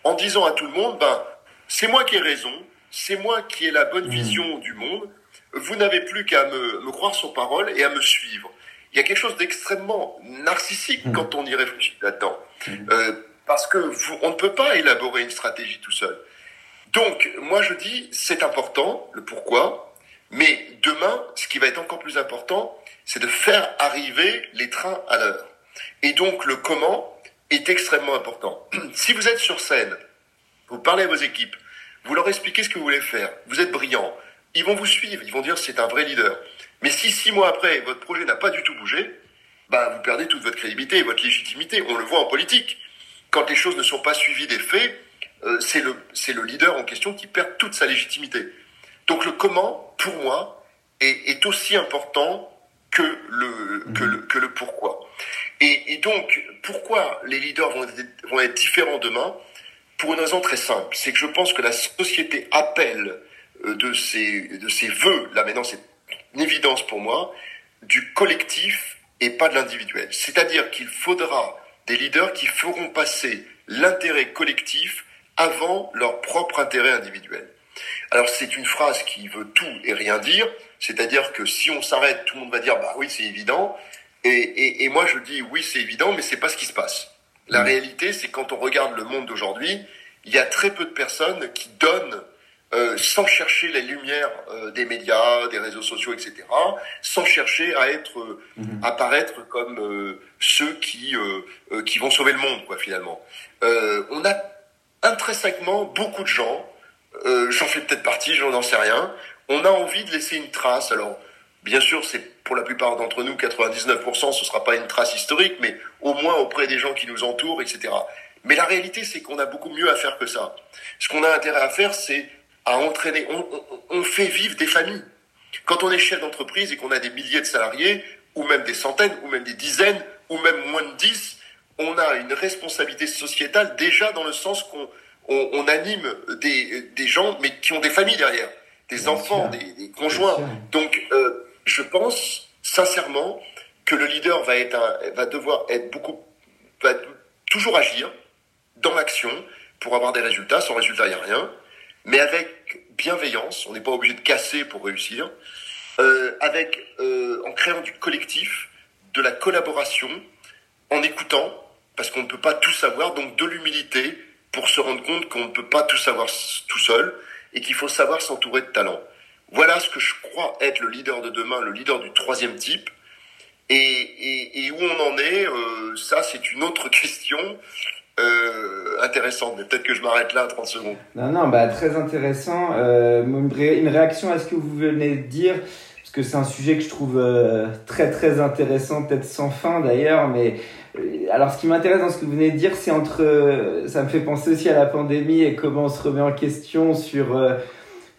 en disant à tout le monde, ben, c'est moi qui ai raison, c'est moi qui ai la bonne mmh. vision du monde, vous n'avez plus qu'à me, croire sur parole et à me suivre. Il y a quelque chose d'extrêmement narcissique mmh. quand on y réfléchit là-dedans. Mmh. Euh, parce que vous, on ne peut pas élaborer une stratégie tout seul. Donc, moi je dis, c'est important, le pourquoi, mais demain, ce qui va être encore plus important, c'est de faire arriver les trains à l'heure. Et donc, le comment est extrêmement important. si vous êtes sur scène, vous parlez à vos équipes, vous leur expliquez ce que vous voulez faire. Vous êtes brillant. Ils vont vous suivre. Ils vont dire c'est un vrai leader. Mais si six mois après, votre projet n'a pas du tout bougé, bah, vous perdez toute votre crédibilité et votre légitimité. On le voit en politique. Quand les choses ne sont pas suivies des faits, euh, c'est le, c'est le leader en question qui perd toute sa légitimité. Donc le comment, pour moi, est, est aussi important que le, que le, que le pourquoi. Et, et donc, pourquoi les leaders vont être, vont être différents demain? Pour une raison très simple, c'est que je pense que la société appelle euh, de ses, de ses voeux, là maintenant c'est une évidence pour moi, du collectif et pas de l'individuel. C'est-à-dire qu'il faudra des leaders qui feront passer l'intérêt collectif avant leur propre intérêt individuel. Alors c'est une phrase qui veut tout et rien dire, c'est-à-dire que si on s'arrête, tout le monde va dire bah oui c'est évident, et, et, et, moi je dis oui c'est évident, mais c'est pas ce qui se passe. La réalité, c'est quand on regarde le monde d'aujourd'hui, il y a très peu de personnes qui donnent euh, sans chercher les lumières euh, des médias, des réseaux sociaux, etc., sans chercher à être, euh, mhm. à paraître comme ceux qui qui vont sauver le monde, quoi, finalement. on a intrinsèquement beaucoup de gens, j'en fais peut-être partie, je n'en sais rien. On a envie de laisser une trace. Alors, bien sûr, c'est pour la plupart d'entre nous, 99%, ce sera pas une trace historique, mais au moins auprès des gens qui nous entourent, etc. Mais la réalité, c'est qu'on a beaucoup mieux à faire que ça. Ce qu'on a intérêt à faire, c'est à entraîner. On, fait vivre des familles. Quand on est chef d'entreprise et qu'on a des milliers de salariés, ou même des centaines, ou même des dizaines, ou même moins de dix, on a une responsabilité sociétale déjà dans le sens qu'on on, anime des, des, gens, mais qui ont des familles derrière, des enfants, des, conjoints. Donc, euh, je pense sincèrement que le leader va être va devoir être beaucoup, va toujours agir dans l'action pour avoir des résultats. Sans résultat, il n'y a rien mais avec bienveillance. On n'est pas obligé de casser pour réussir. Euh, avec, euh, en créant du collectif, de la collaboration, en écoutant, parce qu'on ne peut pas tout savoir, donc de l'humilité pour se rendre compte qu'on ne peut pas tout savoir tout seul et qu'il faut savoir s'entourer de talents. Voilà ce que je crois être le leader de demain, le leader du troisième type. Et, où on en est, euh, ça c'est une autre question. Euh, intéressante. Mais peut-être que je m'arrête là 30 secondes. Non, non, bah, très intéressant. Euh, une réaction à ce que vous venez de dire, parce que c'est un sujet que je trouve très très intéressant, peut-être sans fin d'ailleurs, mais alors ce qui m'intéresse dans ce que vous venez de dire, c'est entre, ça me fait penser aussi à la pandémie et comment on se remet en question sur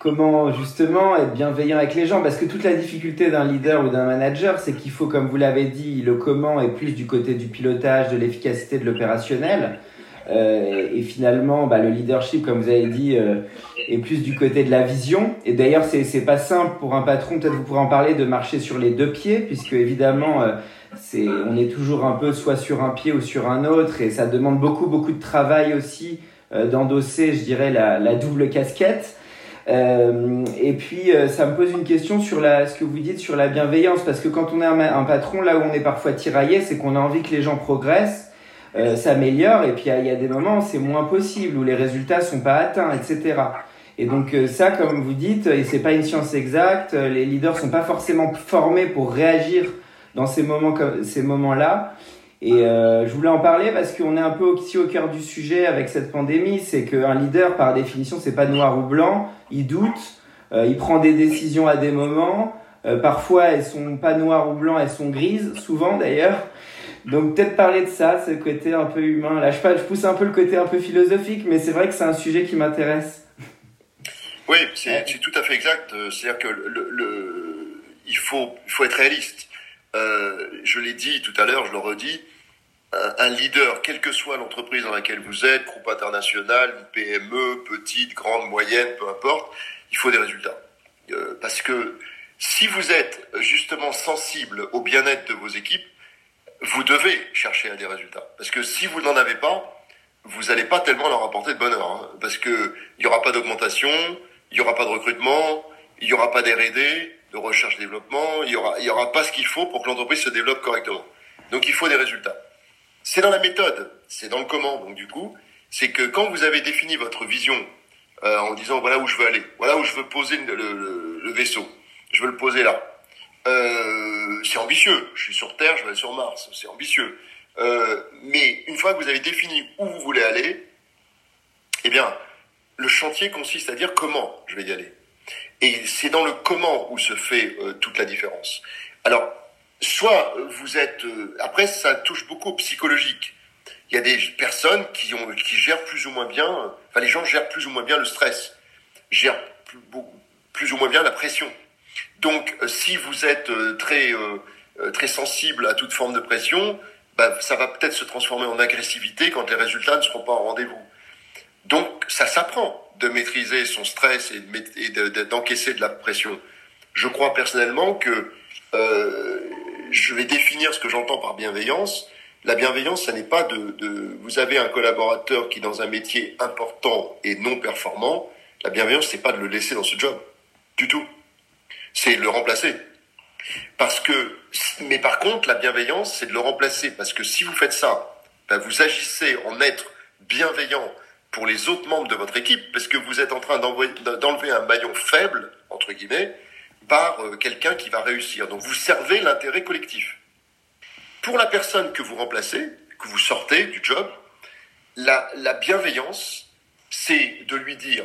comment justement être bienveillant avec les gens parce que toute la difficulté d'un leader ou d'un manager c'est qu'il faut comme vous l'avez dit le comment est plus du côté du pilotage de l'efficacité de l'opérationnel euh, et finalement, bah, le leadership, comme vous avez dit, euh, est plus du côté de la vision. Et d'ailleurs, c'est c'est pas simple pour un patron. Peut-être vous pourrez en parler de marcher sur les deux pieds, puisque évidemment, euh, c'est on est toujours un peu soit sur un pied ou sur un autre, et ça demande beaucoup beaucoup de travail aussi d'endosser, je dirais, la, la double casquette. Euh, et puis, ça me pose une question sur la, ce que vous dites sur la bienveillance, parce que quand on est un, patron, là où on est parfois tiraillé, c'est qu'on a envie que les gens progressent, euh, s'améliore et puis il y, a des moments où c'est moins possible, où les résultats sont pas atteints, etc. Et donc euh, ça, comme vous dites, et c'est pas une science exacte, euh, les leaders sont pas forcément formés pour réagir dans ces moments ces moments-là. Et euh, je voulais en parler parce qu'on est un peu aussi au cœur du sujet avec cette pandémie, c'est qu'un leader, par définition, c'est pas noir ou blanc, il doute, il prend des décisions à des moments, parfois elles sont pas noires ou blancs, elles sont grises, souvent d'ailleurs. Donc peut-être parler de ça, ce côté un peu humain. Là, je, pousse un peu le côté un peu philosophique, mais c'est vrai que c'est un sujet qui m'intéresse. Oui, c'est tout à fait exact. C'est-à-dire que il, faut, faut être réaliste. Euh, je l'ai dit tout à l'heure, je le redis, un, leader, quelle que soit l'entreprise dans laquelle vous êtes, groupe international, PME, petite, grande, moyenne, peu importe, il faut des résultats. Euh, parce que si vous êtes justement sensible au bien-être de vos équipes, vous devez chercher à des résultats. Parce que si vous n'en avez pas, vous n'allez pas tellement leur apporter de bonheur. Hein. parce que il n'y aura pas d'augmentation, il n'y aura pas de recrutement, il n'y aura pas d'R&D, de recherche-développement, il n'y aura, y aura pas ce qu'il faut pour que l'entreprise se développe correctement. Donc il faut des résultats. C'est dans la méthode, c'est dans le comment. Donc du coup, c'est que quand vous avez défini votre vision euh, en disant voilà où je veux aller, voilà où je veux poser le, le, le vaisseau, je veux le poser là euh, c'est ambitieux. Je suis sur Terre, je vais sur Mars. C'est ambitieux. Euh, mais une fois que vous avez défini où vous voulez aller, eh bien, le chantier consiste à dire comment je vais y aller. Et c'est dans le comment où se fait euh, toute la différence. Alors, soit vous êtes... Euh, après, ça touche beaucoup au psychologique. Il y a des personnes qui, ont, qui gèrent plus ou moins bien... Enfin, les gens gèrent plus ou moins bien le stress, gèrent plus, ou moins bien la pression donc, euh, si vous êtes euh, très euh, très sensible à toute forme de pression, bah, ça va peut-être se transformer en agressivité quand les résultats ne seront pas en rendez-vous. Donc, ça s'apprend de maîtriser son stress et d'encaisser de, la pression. Je crois personnellement que je vais définir ce que j'entends par bienveillance. La bienveillance, ça n'est pas de, de, Vous avez un collaborateur qui, dans un métier important et non performant, la bienveillance, c'est pas de le laisser dans ce job. Du tout c'est le remplacer. Parce que, mais par contre, la bienveillance, c'est de le remplacer. Parce que si vous faites ça, ben vous agissez en être bienveillant pour les autres membres de votre équipe, parce que vous êtes en train d'enlever un maillon faible, entre guillemets, par euh, quelqu'un qui va réussir. Donc vous servez l'intérêt collectif. Pour la personne que vous remplacez, que vous sortez du job, la, la bienveillance, c'est de lui dire,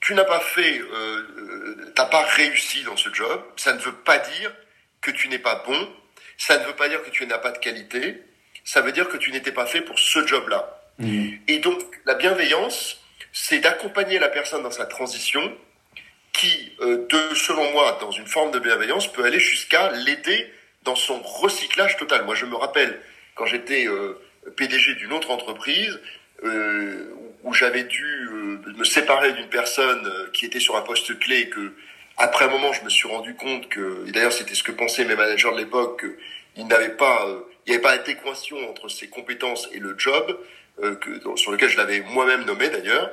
tu n'as pas fait, euh, euh t'as pas réussi dans ce job, ça ne veut pas dire que tu n'es pas bon, ça ne veut pas dire que tu n'as pas de qualité, ça veut dire que tu n'étais pas fait pour ce job-là. Mmh. Et donc, la bienveillance, c'est d'accompagner la personne dans sa transition, qui, euh, de, selon moi, dans une forme de bienveillance, peut aller jusqu'à l'aider dans son recyclage total. Moi, je me rappelle, quand j'étais euh, PDG d'une autre entreprise, euh, où j'avais dû euh, me séparer d'une personne euh, qui était sur un poste clé et que après un moment je me suis rendu compte que et d'ailleurs c'était ce que pensaient mes managers de l'époque qu'il n'avait pas il n'y avait pas d'équation entre ses compétences et le job que, sur lequel je l'avais moi-même nommé d'ailleurs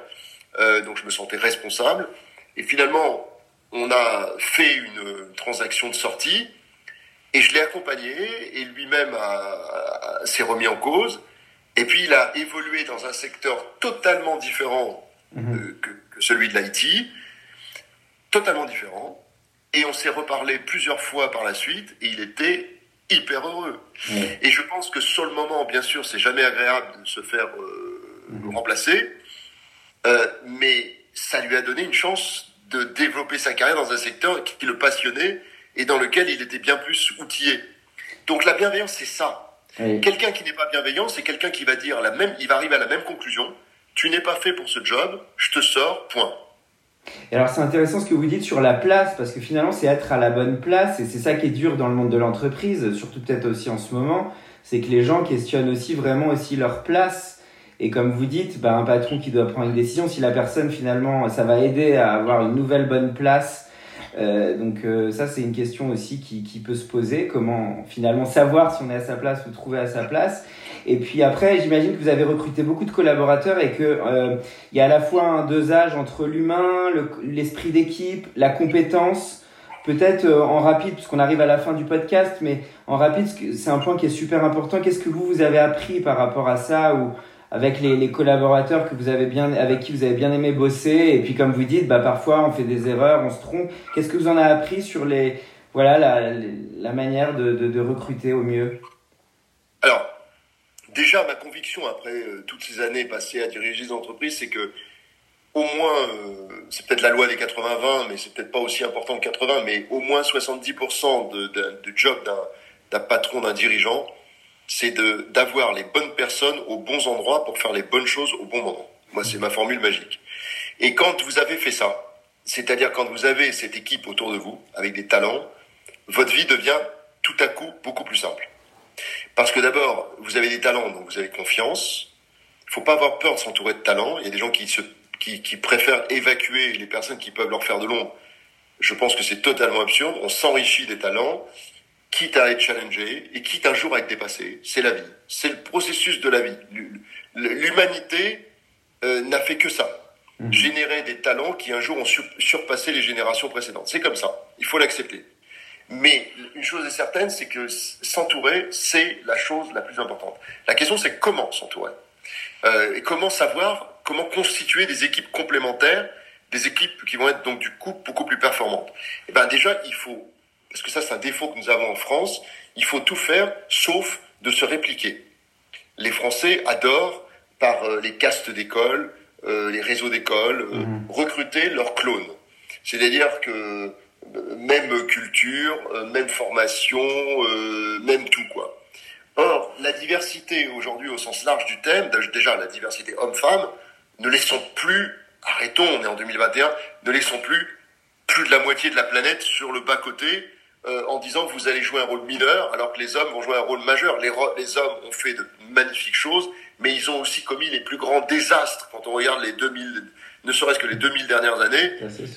donc je me sentais responsable et finalement on a fait une, transaction de sortie et je l'ai accompagné et lui-même s'est remis en cause et puis il a évolué dans un secteur totalement différent mhm. euh, que, que, celui de l'IT, totalement différent. Et on s'est reparlé plusieurs fois par la suite et il était hyper heureux. Et je pense que sur le moment, bien sûr, c'est jamais agréable de se faire euh, mhm. remplacer, euh, mais ça lui a donné une chance de développer sa carrière dans un secteur qui le passionnait et dans lequel il était bien plus outillé. Donc la bienveillance, c'est ça. Quelqu'un qui n'est pas bienveillant, c'est quelqu'un qui va dire la même, il va arriver à la même conclusion. Tu n'es pas fait pour ce job, je te sors, point. Et alors c'est intéressant ce que vous dites sur la place, parce que finalement c'est être à la bonne place, et c'est ça qui est dur dans le monde de l'entreprise, surtout peut-être aussi en ce moment, c'est que les gens questionnent aussi vraiment aussi leur place. Et comme vous dites, bah, un patron qui doit prendre une décision, si la personne finalement, ça va aider à avoir une nouvelle bonne place euh, donc euh, ça, c'est une question aussi qui, peut se poser. Comment finalement savoir si on est à sa place ou trouver à sa place. Et puis après, j'imagine que vous avez recruté beaucoup de collaborateurs et que euh, il y a à la fois un dosage entre l'humain, l'esprit d'équipe, la compétence. Peut-être en rapide, puisqu'on arrive à la fin du podcast, mais en rapide, c'est un point qui est super important. Qu'est-ce que vous, vous avez appris par rapport à ça ou avec les, collaborateurs que vous avez bien, avec qui vous avez bien aimé bosser. Et puis, comme vous dites, bah, parfois, on fait des erreurs, on se trompe. Qu'est-ce que vous en avez appris sur les, voilà, la, manière de, recruter au mieux? Alors, déjà, ma conviction après euh, toutes ces années passées à diriger des entreprises, c'est que au moins, euh, c'est peut-être la loi des 80-20, mais c'est peut-être pas aussi important que 80, mais au moins 70% de, de, de job d'un patron, d'un dirigeant, c'est d'avoir les bonnes personnes aux bons endroits pour faire les bonnes choses au bon moment. Moi, c'est ma formule magique. Et quand vous avez fait ça, c'est-à-dire quand vous avez cette équipe autour de vous, avec des talents, votre vie devient tout à coup beaucoup plus simple. Parce que d'abord, vous avez des talents, donc vous avez confiance. Il faut pas avoir peur de s'entourer de talents. Il y a des gens qui, se, qui, qui préfèrent évacuer les personnes qui peuvent leur faire de l'ombre. Je pense que c'est totalement absurde. On s'enrichit des talents quitte à être challengé et quitte un jour à être dépassé. C'est la vie. C'est le processus de la vie. L'humanité euh, n'a fait que ça. Mhm. Générer des talents qui un jour ont surpassé les générations précédentes. C'est comme ça. Il faut l'accepter. Mais une chose est certaine, c'est que s'entourer, c'est la chose la plus importante. La question, c'est comment s'entourer. Euh, et comment savoir, comment constituer des équipes complémentaires, des équipes qui vont être donc du coup beaucoup plus performantes. Et eh ben déjà, il faut parce que ça c'est un défaut que nous avons en France, il faut tout faire sauf de se répliquer. Les Français adorent, par euh, les castes d'école, euh, les réseaux d'école, euh, mhm. recruter leurs clones. C'est-à-dire que même culture, même formation, même tout quoi. Or, la diversité aujourd'hui au sens large du thème, déjà la diversité homme-femme, ne laissons plus, arrêtons, on est en 2021, ne laissons plus plus de la moitié de la planète sur le bas-côté euh, en disant que vous allez jouer un rôle mineur, alors que les hommes vont jouer un rôle majeur. Les, les hommes ont fait de magnifiques choses, mais ils ont aussi commis les plus grands désastres. Quand on regarde les 2000, ne serait-ce que les 2000 dernières années,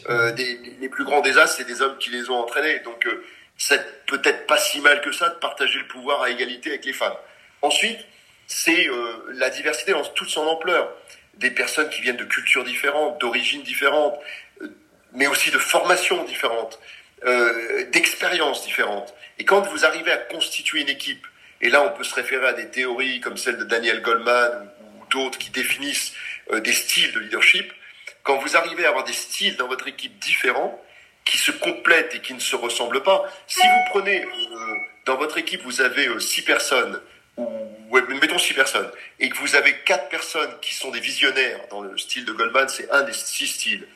euh, des, les plus grands désastres, c'est des hommes qui les ont entraînés. Donc, euh, c'est peut-être pas si mal que ça de partager le pouvoir à égalité avec les femmes. Ensuite, c'est euh, la diversité dans toute son ampleur. Des personnes qui viennent de cultures différentes, d'origines différentes, euh, mais aussi de formations différentes euh, d'expériences différentes. Et quand vous arrivez à constituer une équipe, et là on peut se référer à des théories comme celle de Daniel Goldman ou, d'autres qui définissent des styles de leadership, quand vous arrivez à avoir des styles dans votre équipe différents, qui se complètent et qui ne se ressemblent pas, si vous prenez dans votre équipe, vous avez six personnes ou mettons six personnes, et que vous avez quatre personnes qui sont des visionnaires dans le style de Goldman, c'est un des six styles,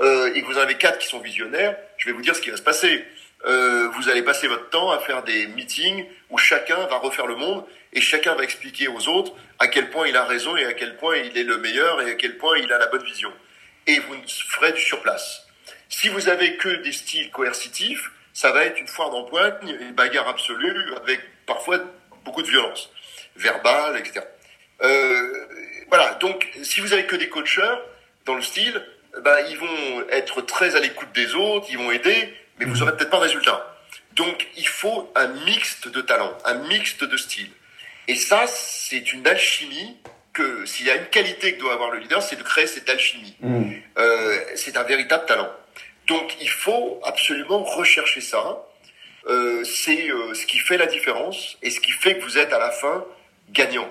euh, et que vous en avez quatre qui sont visionnaires, je vais vous dire ce qui va se passer. Euh, vous allez passer votre temps à faire des meetings où chacun va refaire le monde et chacun va expliquer aux autres à quel point il a raison et à quel point il est le meilleur et à quel point il a la bonne vision. Et vous ferez du surplace. Si vous avez que des styles coercitifs, ça va être une foire d'empoigne, une bagarre absolue avec parfois beaucoup de violence verbale, etc. Euh, voilà, donc si vous avez que des coacheurs dans le style, bah, ils vont être très à l'écoute des autres, ils vont aider, mais vous aurez peut-être pas de résultat. Donc il faut un mixte de talents, un mixte de styles. Et ça, c'est une alchimie que s'il y a une qualité que doit avoir le leader, c'est de créer cette alchimie. Mmh. Euh, c'est un véritable talent. Donc il faut absolument rechercher ça. Euh, c'est euh, ce qui fait la différence et ce qui fait que vous êtes à la fin gagnant.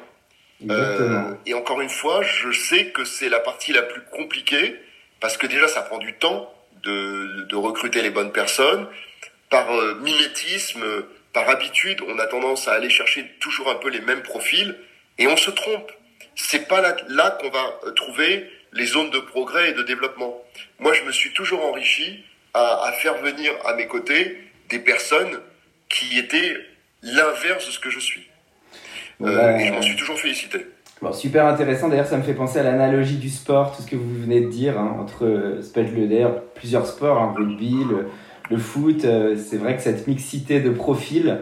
Euh, et encore une fois, je sais que c'est la partie la plus compliquée parce que déjà ça prend du temps de, de recruter les bonnes personnes. Par mimétisme, par habitude, on a tendance à aller chercher toujours un peu les mêmes profils et on se trompe. C'est pas là, là qu'on va trouver les zones de progrès et de développement. Moi, je me suis toujours enrichi à, à faire venir à mes côtés des personnes qui étaient l'inverse de ce que je suis. Euh, et je m'en suis toujours félicité. Bon, super intéressant. D'ailleurs, ça me fait penser à l'analogie du sport, tout ce que vous venez de dire, hein, entre le d'ailleurs plusieurs sports, hein, rugby, le, le foot. Euh, c'est vrai que cette mixité de profils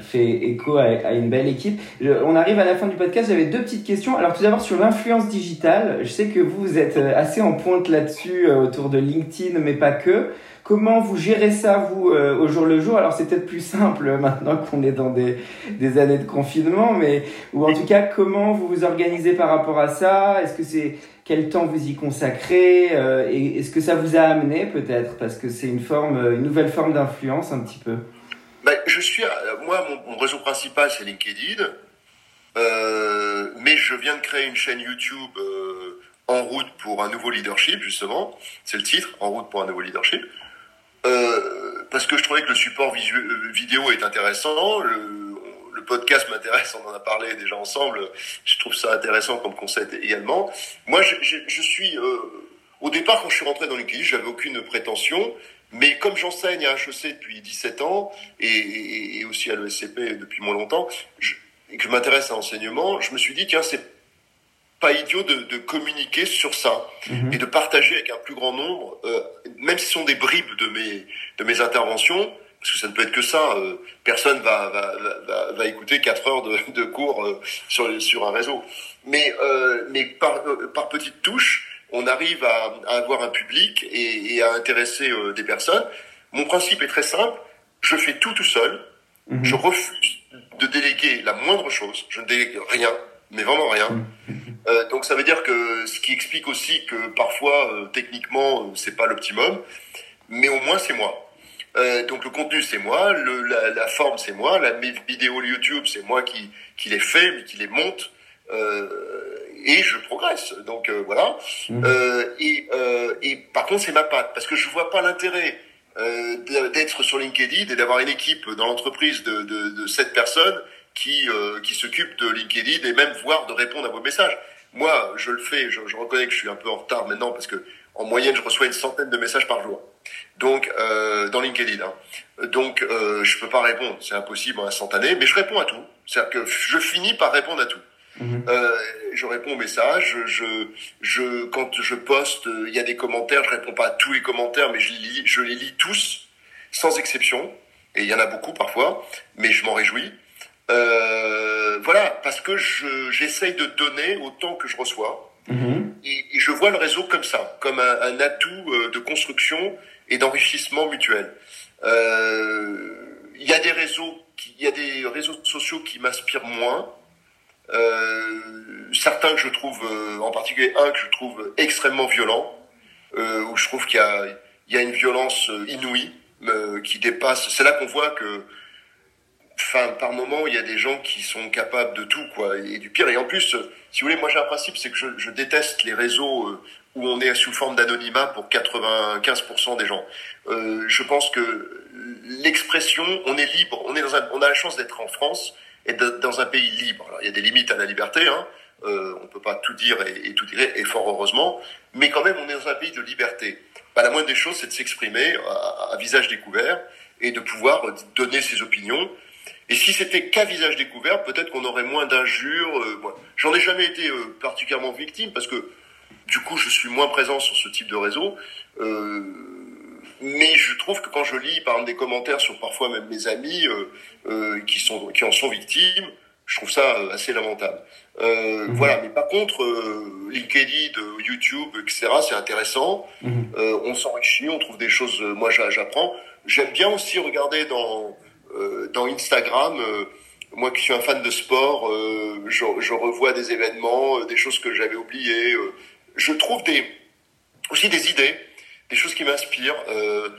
fait écho à, une belle équipe. on arrive à la fin du podcast. J'avais deux petites questions. Alors, tout d'abord sur l'influence digitale. Je sais que vous, êtes euh, assez en pointe là-dessus autour de LinkedIn, mais pas que. Comment vous gérez ça, vous, euh, au jour le jour? Alors, c'est peut-être plus simple maintenant qu'on est dans des, des, années de confinement, mais ou en tout cas, comment vous vous organisez par rapport à ça? Est-ce que c'est quel temps vous y consacrez euh, Et est-ce que ça vous a amené peut-être? Parce que c'est une forme, une nouvelle forme d'influence un petit peu. Ben, je suis, moi, mon, réseau principal, c'est LinkedIn. Euh, mais je viens de créer une chaîne YouTube en route pour un nouveau leadership, justement. C'est le titre, en route pour un nouveau leadership. Euh, parce que je trouvais que le support euh, vidéo est intéressant. Le, podcast m'intéresse, on en a parlé déjà ensemble. Je trouve ça intéressant comme concept également. Moi, je, suis euh, au départ quand je suis rentré dans l'équipe, j'avais aucune prétention. Mais comme j'enseigne à HEC depuis 17 ans et, et aussi à l'ESCP depuis moins longtemps, je, et que je m'intéresse à l'enseignement, je me suis dit tiens c'est pas idiot de, de, communiquer sur ça mhm. et de partager avec un plus grand nombre, euh, même si ce sont des bribes de mes de mes interventions, parce que ça ne peut être que ça. Euh, personne va, va, va, va, écouter quatre heures de, de cours euh, sur sur un réseau, mais euh, mais par par petites touches, on arrive à, à avoir un public et, et à intéresser des personnes. Mon principe est très simple. Je fais tout tout seul. Mhm. Je refuse de déléguer la moindre chose. Je ne délègue rien mais vraiment rien. Euh, donc ça veut dire que ce qui explique aussi que parfois euh, techniquement euh, c'est pas l'optimum, mais au moins c'est moi. Euh, donc le contenu c'est moi, le, la, la, forme c'est moi, la mes vidéos YouTube c'est moi qui qui les fais mais qui les monte et je progresse. Donc voilà. Mmh. et et par contre c'est ma patte parce que je vois pas l'intérêt d'être sur LinkedIn et d'avoir une équipe dans l'entreprise de, de, de 7 personnes qui, euh, qui s'occupe de LinkedIn et même voire de répondre à vos messages. Moi, je le fais, je, je, reconnais que je suis un peu en retard maintenant parce que en moyenne, je reçois une centaine de messages par jour. Donc, euh, dans LinkedIn. Hein. Donc, euh, je peux pas répondre, c'est impossible en instantané, mais je réponds à tout. C'est-à-dire que je finis par répondre à tout. Mhm. Euh, je réponds aux messages, je, je, quand je poste, il y a des commentaires, je réponds pas à tous les commentaires, mais je les lis, je les lis tous, sans exception. Et il y en a beaucoup parfois, mais je m'en réjouis. Euh, voilà, parce que j'essaye de donner autant que je reçois. Mhm. Et, et, je vois le réseau comme ça, comme un, un atout euh, de construction et d'enrichissement mutuel. Euh, il y a des réseaux, il y a des réseaux sociaux qui m'inspirent moins. Euh, certains que je trouve, euh, en particulier un que je trouve extrêmement violent, où je trouve qu'il y a, y a une violence inouïe qui dépasse. C'est là qu'on voit que par moment, il y a des gens qui sont capables de tout, quoi, et du pire. Et en plus, si vous voulez, moi j'ai un principe, c'est que je, je, déteste les réseaux euh, où on est sous forme d'anonymat pour 95% des gens. Euh, je pense que l'expression, on est libre, on est dans un, on a la chance d'être en France et dans un pays libre. Il y a des limites à la liberté, hein. Euh, on peut pas tout dire et, tout dire, et fort heureusement, mais quand même, on est dans un pays de liberté. Bah, la moindre des choses, c'est de s'exprimer à, visage découvert et de pouvoir donner ses opinions. Et si c'était qu'à visage découvert, peut-être qu'on aurait moins d'injures. Euh, J'en ai jamais été euh, particulièrement victime parce que du coup, je suis moins présent sur ce type de réseau. Mais je trouve que quand je lis, par exemple, des commentaires sur parfois même mes amis euh, euh qui sont qui en sont victimes, je trouve ça assez lamentable. Mhm. Voilà. Mais par contre, LinkedIn, YouTube, etc., c'est intéressant. Mhm. on s'enrichit, on trouve des choses. moi, j'apprends. J'aime bien aussi regarder dans euh, dans Instagram, euh, moi qui suis un fan de sport, euh, je, je, revois des événements, des choses que j'avais oubliées. je trouve des, aussi des idées, des choses qui m'inspirent.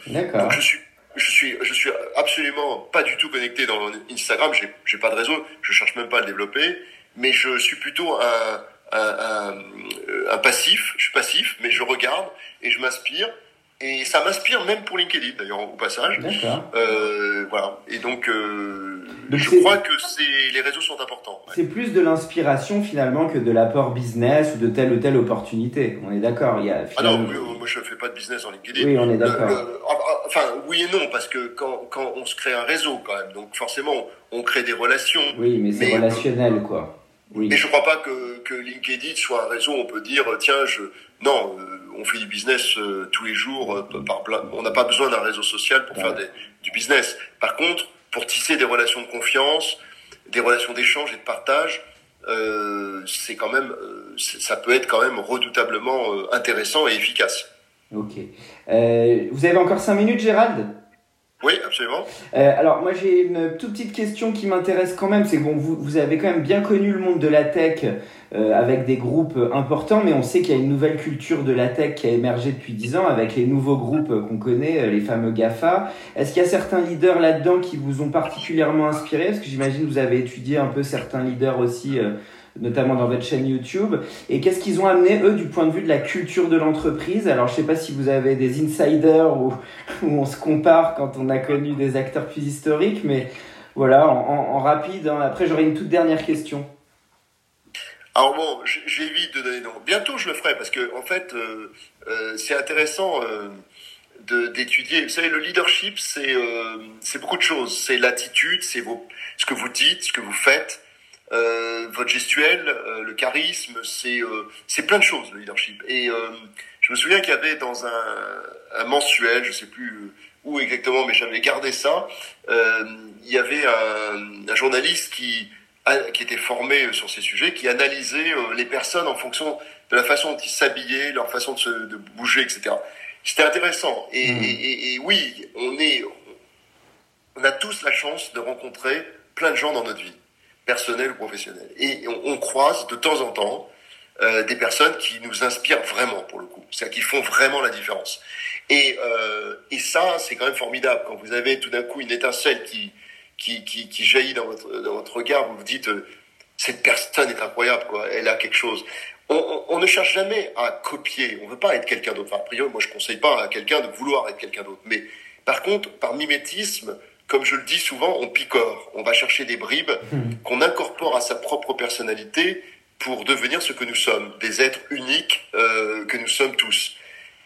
D'accord. Je suis je suis, je suis absolument pas du tout connecté dans Instagram. J'ai, j'ai pas de réseau. Je cherche même pas à le développer. Mais je suis plutôt un, un, un, un passif. Je suis passif, mais je regarde et je m'inspire. Et ça m'inspire même pour LinkedIn, d'ailleurs, au passage. Euh, voilà. Et donc, euh, je crois que les réseaux sont importants. C'est plus de l'inspiration finalement que de l'apport business ou de telle ou telle opportunité. On est d'accord. Il y a Ah non, moi je fais pas de business en LinkedIn. Oui, on est d'accord. Ah, ah, enfin, oui et non, parce que quand, quand on se crée un réseau quand même, donc forcément, on crée des relations. Oui, mais c'est relationnel, quoi. Oui. Et je crois pas que, que LinkedIn soit un réseau on peut dire, tiens, je, non, euh, on fait du business euh, tous les jours. Euh, par plein, on n'a pas besoin d'un réseau social pour faire des, du business. Par contre, pour tisser des relations de confiance, des relations d'échange et de partage, euh, c'est quand même, ça peut être quand même redoutablement intéressant et efficace. Ok. vous avez encore cinq minutes, Gérald? Oui, absolument. Euh, alors moi j'ai une toute petite question qui m'intéresse quand même, c'est bon, vous, vous avez quand même bien connu le monde de la tech euh, avec des groupes importants, mais on sait qu'il y a une nouvelle culture de la tech qui a émergé depuis dix ans avec les nouveaux groupes qu'on connaît, euh, les fameux GAFA. Est-ce qu'il y a certains leaders là-dedans qui vous ont particulièrement inspiré? Parce que j'imagine que vous avez étudié un peu certains leaders aussi euh, notamment dans votre chaîne YouTube. Et qu'est-ce qu'ils ont amené, eux, du point de vue de la culture de l'entreprise? Alors, je sais pas si vous avez des insiders où on se compare quand on a connu des acteurs plus historiques, mais voilà, en, rapide. Hein. Après, j'aurais une toute dernière question. Alors bon, j'évite de donner. Bientôt, je le ferai parce que en fait, euh, euh, c'est intéressant euh, d'étudier. Vous savez, le leadership, c'est beaucoup de choses. C'est l'attitude, c'est ce que vous dites, ce que vous faites, votre gestuelle, euh, le charisme, c'est euh, c'est plein de choses le leadership. Et je me souviens qu'il y avait dans un, un, mensuel, je sais plus où exactement, mais j'avais gardé ça. il y avait un, un, journaliste qui qui était formé sur ces sujets, qui analysait les personnes en fonction de la façon dont ils s'habillaient, leur façon de, se, de bouger, etc. C'était intéressant. Et, mmh. et, et, oui, on est, on a tous la chance de rencontrer plein de gens dans notre vie personnel ou professionnel. Et on, croise de temps en temps euh, des personnes qui nous inspirent vraiment pour le coup, c'est-à-dire qui font vraiment la différence. Et, euh, et ça, c'est quand même formidable quand vous avez tout d'un coup une étincelle qui qui, qui, jaillit dans votre, dans votre regard, vous vous dites euh, cette personne est incroyable, quoi. Elle a quelque chose. On, ne cherche jamais à copier. On veut pas être quelqu'un d'autre. Enfin, a priori, moi, je conseille pas à quelqu'un de vouloir être quelqu'un d'autre. Mais par contre, par mimétisme, comme je le dis souvent, on picore. On va chercher des bribes hmm. qu'on incorpore à sa propre personnalité pour devenir ce que nous sommes, des êtres uniques euh, que nous sommes tous.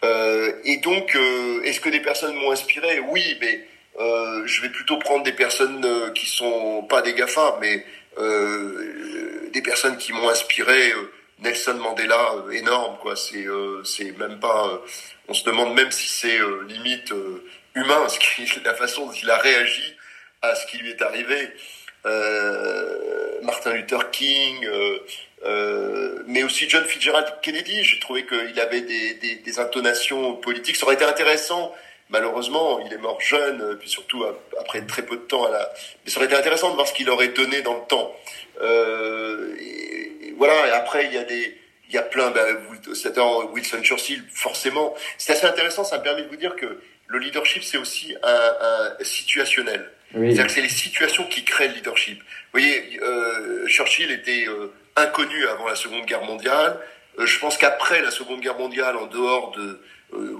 Euh, et donc, euh, est-ce que des personnes m'ont inspiré? Oui, mais euh, je vais plutôt prendre des personnes euh, qui sont pas des GAFA, mais euh, des personnes qui m'ont inspiré. Nelson Mandela, énorme, quoi. C'est, c'est même pas. on se demande même si c'est limite humain, ce qui, la façon dont il a réagi à ce qui lui est arrivé. Euh, Martin Luther King, euh, euh, mais aussi John Fitzgerald Kennedy. J'ai trouvé qu'il avait des, des, des, intonations politiques. Ça aurait été intéressant. Malheureusement, il est mort jeune, puis surtout après très peu de temps à la. Mais ça aurait été intéressant de voir ce qu'il aurait donné dans le temps. Euh, et, voilà. Et après, il y a des, il y a plein. Ben, Wilson Churchill, forcément. C'est assez intéressant. Ça me permet de vous dire que le leadership, c'est aussi un, un, situationnel. C'est-à-dire que c'est les situations qui créent le leadership. Vous voyez, euh, Churchill était euh, inconnu avant la Seconde Guerre mondiale. Euh, je pense qu'après la Seconde Guerre mondiale, en dehors de, euh,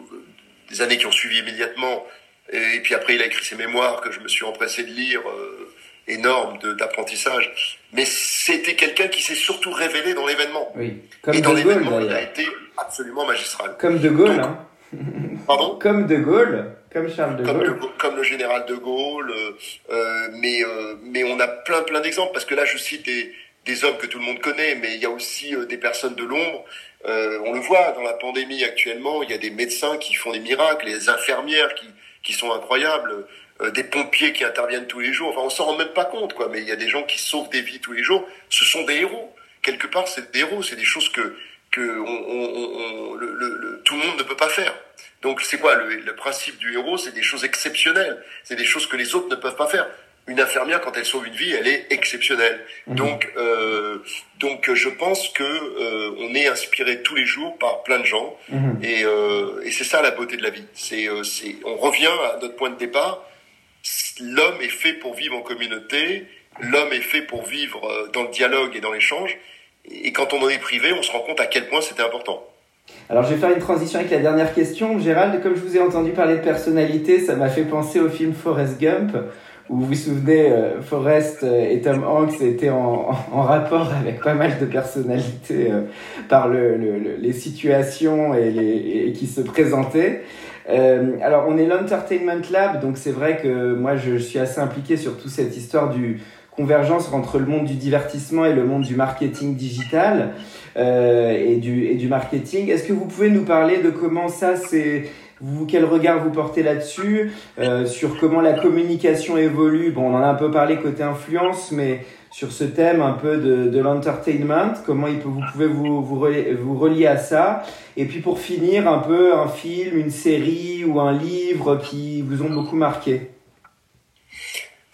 des années qui ont suivi immédiatement, et, puis après il a écrit ses mémoires que je me suis empressé de lire, énorme d'apprentissage. Mais c'était quelqu'un qui s'est surtout révélé dans l'événement. Oui. Et dans l'événement, il a été absolument magistral. Comme De Gaulle, hein. Pardon Comme De Gaulle, comme Charles de Gaulle. Comme, le général de Gaulle, euh, mais, euh, mais on a plein plein d'exemples, parce que là je cite des, des hommes que tout le monde connaît, mais il y a aussi euh, des personnes de l'ombre. Euh, on le voit dans la pandémie actuellement, il y a des médecins qui font des miracles, des infirmières qui, qui sont incroyables, euh, des pompiers qui interviennent tous les jours. Enfin, on s'en rend même pas compte, quoi. Mais il y a des gens qui sauvent des vies tous les jours. Ce sont des héros. Quelque part, c'est des héros. C'est des choses que que on, on, le, le, tout le monde ne peut pas faire. Donc c'est quoi le, le, principe du héros? C'est des choses exceptionnelles. C'est des choses que les autres ne peuvent pas faire. Une infirmière, quand elle sauve une vie, elle est exceptionnelle. Mhm. Donc, euh, donc je pense que euh, on est inspiré tous les jours par plein de gens, mhm. et, euh, et c'est ça la beauté de la vie. C'est, euh, c'est, on revient à notre point de départ. L'homme est fait pour vivre en communauté. L'homme est fait pour vivre euh, dans le dialogue et dans l'échange. Et quand on en est privé, on se rend compte à quel point c'était important. Alors je vais faire une transition avec la dernière question. Gérald, comme je vous ai entendu parler de personnalité, ça m'a fait penser au film Forrest Gump, où vous vous souvenez, euh, Forrest euh, et Tom Hanks étaient en, en, rapport avec pas mal de personnalités euh, par le, le, les situations et, les, qui se présentaient. Alors on est l'Entertainment Lab, donc c'est vrai que moi je suis assez impliqué sur toute cette histoire du convergence entre le monde du divertissement et le monde du marketing digital euh, et, du, et du marketing. Est-ce que vous pouvez nous parler de comment ça c'est vous, quel regard vous portez là-dessus, euh, sur comment la communication évolue? Bon, on en a un peu parlé côté influence, mais sur ce thème un peu de, de l'entertainment, comment il peut, vous pouvez vous, vous, vous relier à ça? Et puis pour finir, un peu un film, une série ou un livre qui vous ont beaucoup marqué.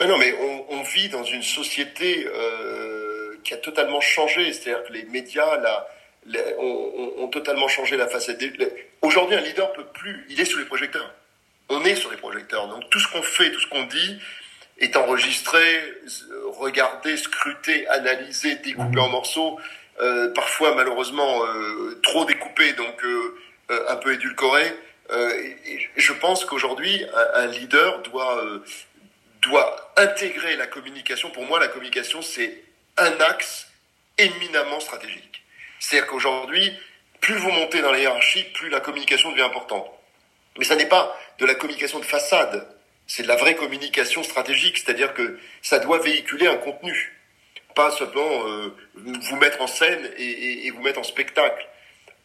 Mais non, mais on, on, vit dans une société euh, qui a totalement changé. C'est-à-dire que les médias là, les, ont, ont, totalement changé la facette. Aujourd'hui, un leader peut plus. Il est sous les projecteurs. On est sur les projecteurs. Donc tout ce qu'on fait, tout ce qu'on dit est enregistré, regardé, scruté, analysé, découpé mmh. en morceaux. Euh, parfois, malheureusement, euh, trop découpé, donc euh, euh un peu édulcoré. Euh, je pense qu'aujourd'hui, un, un, leader doit doit intégrer la communication. Pour moi, la communication, c'est un axe éminemment stratégique. C'est-à-dire qu'aujourd'hui, plus vous montez dans la hiérarchie, plus la communication devient importante. Mais ça n'est pas de la communication de façade, c'est de la vraie communication stratégique, c'est-à-dire que ça doit véhiculer un contenu, pas simplement euh, vous mettre en scène et, et, et vous mettre en spectacle.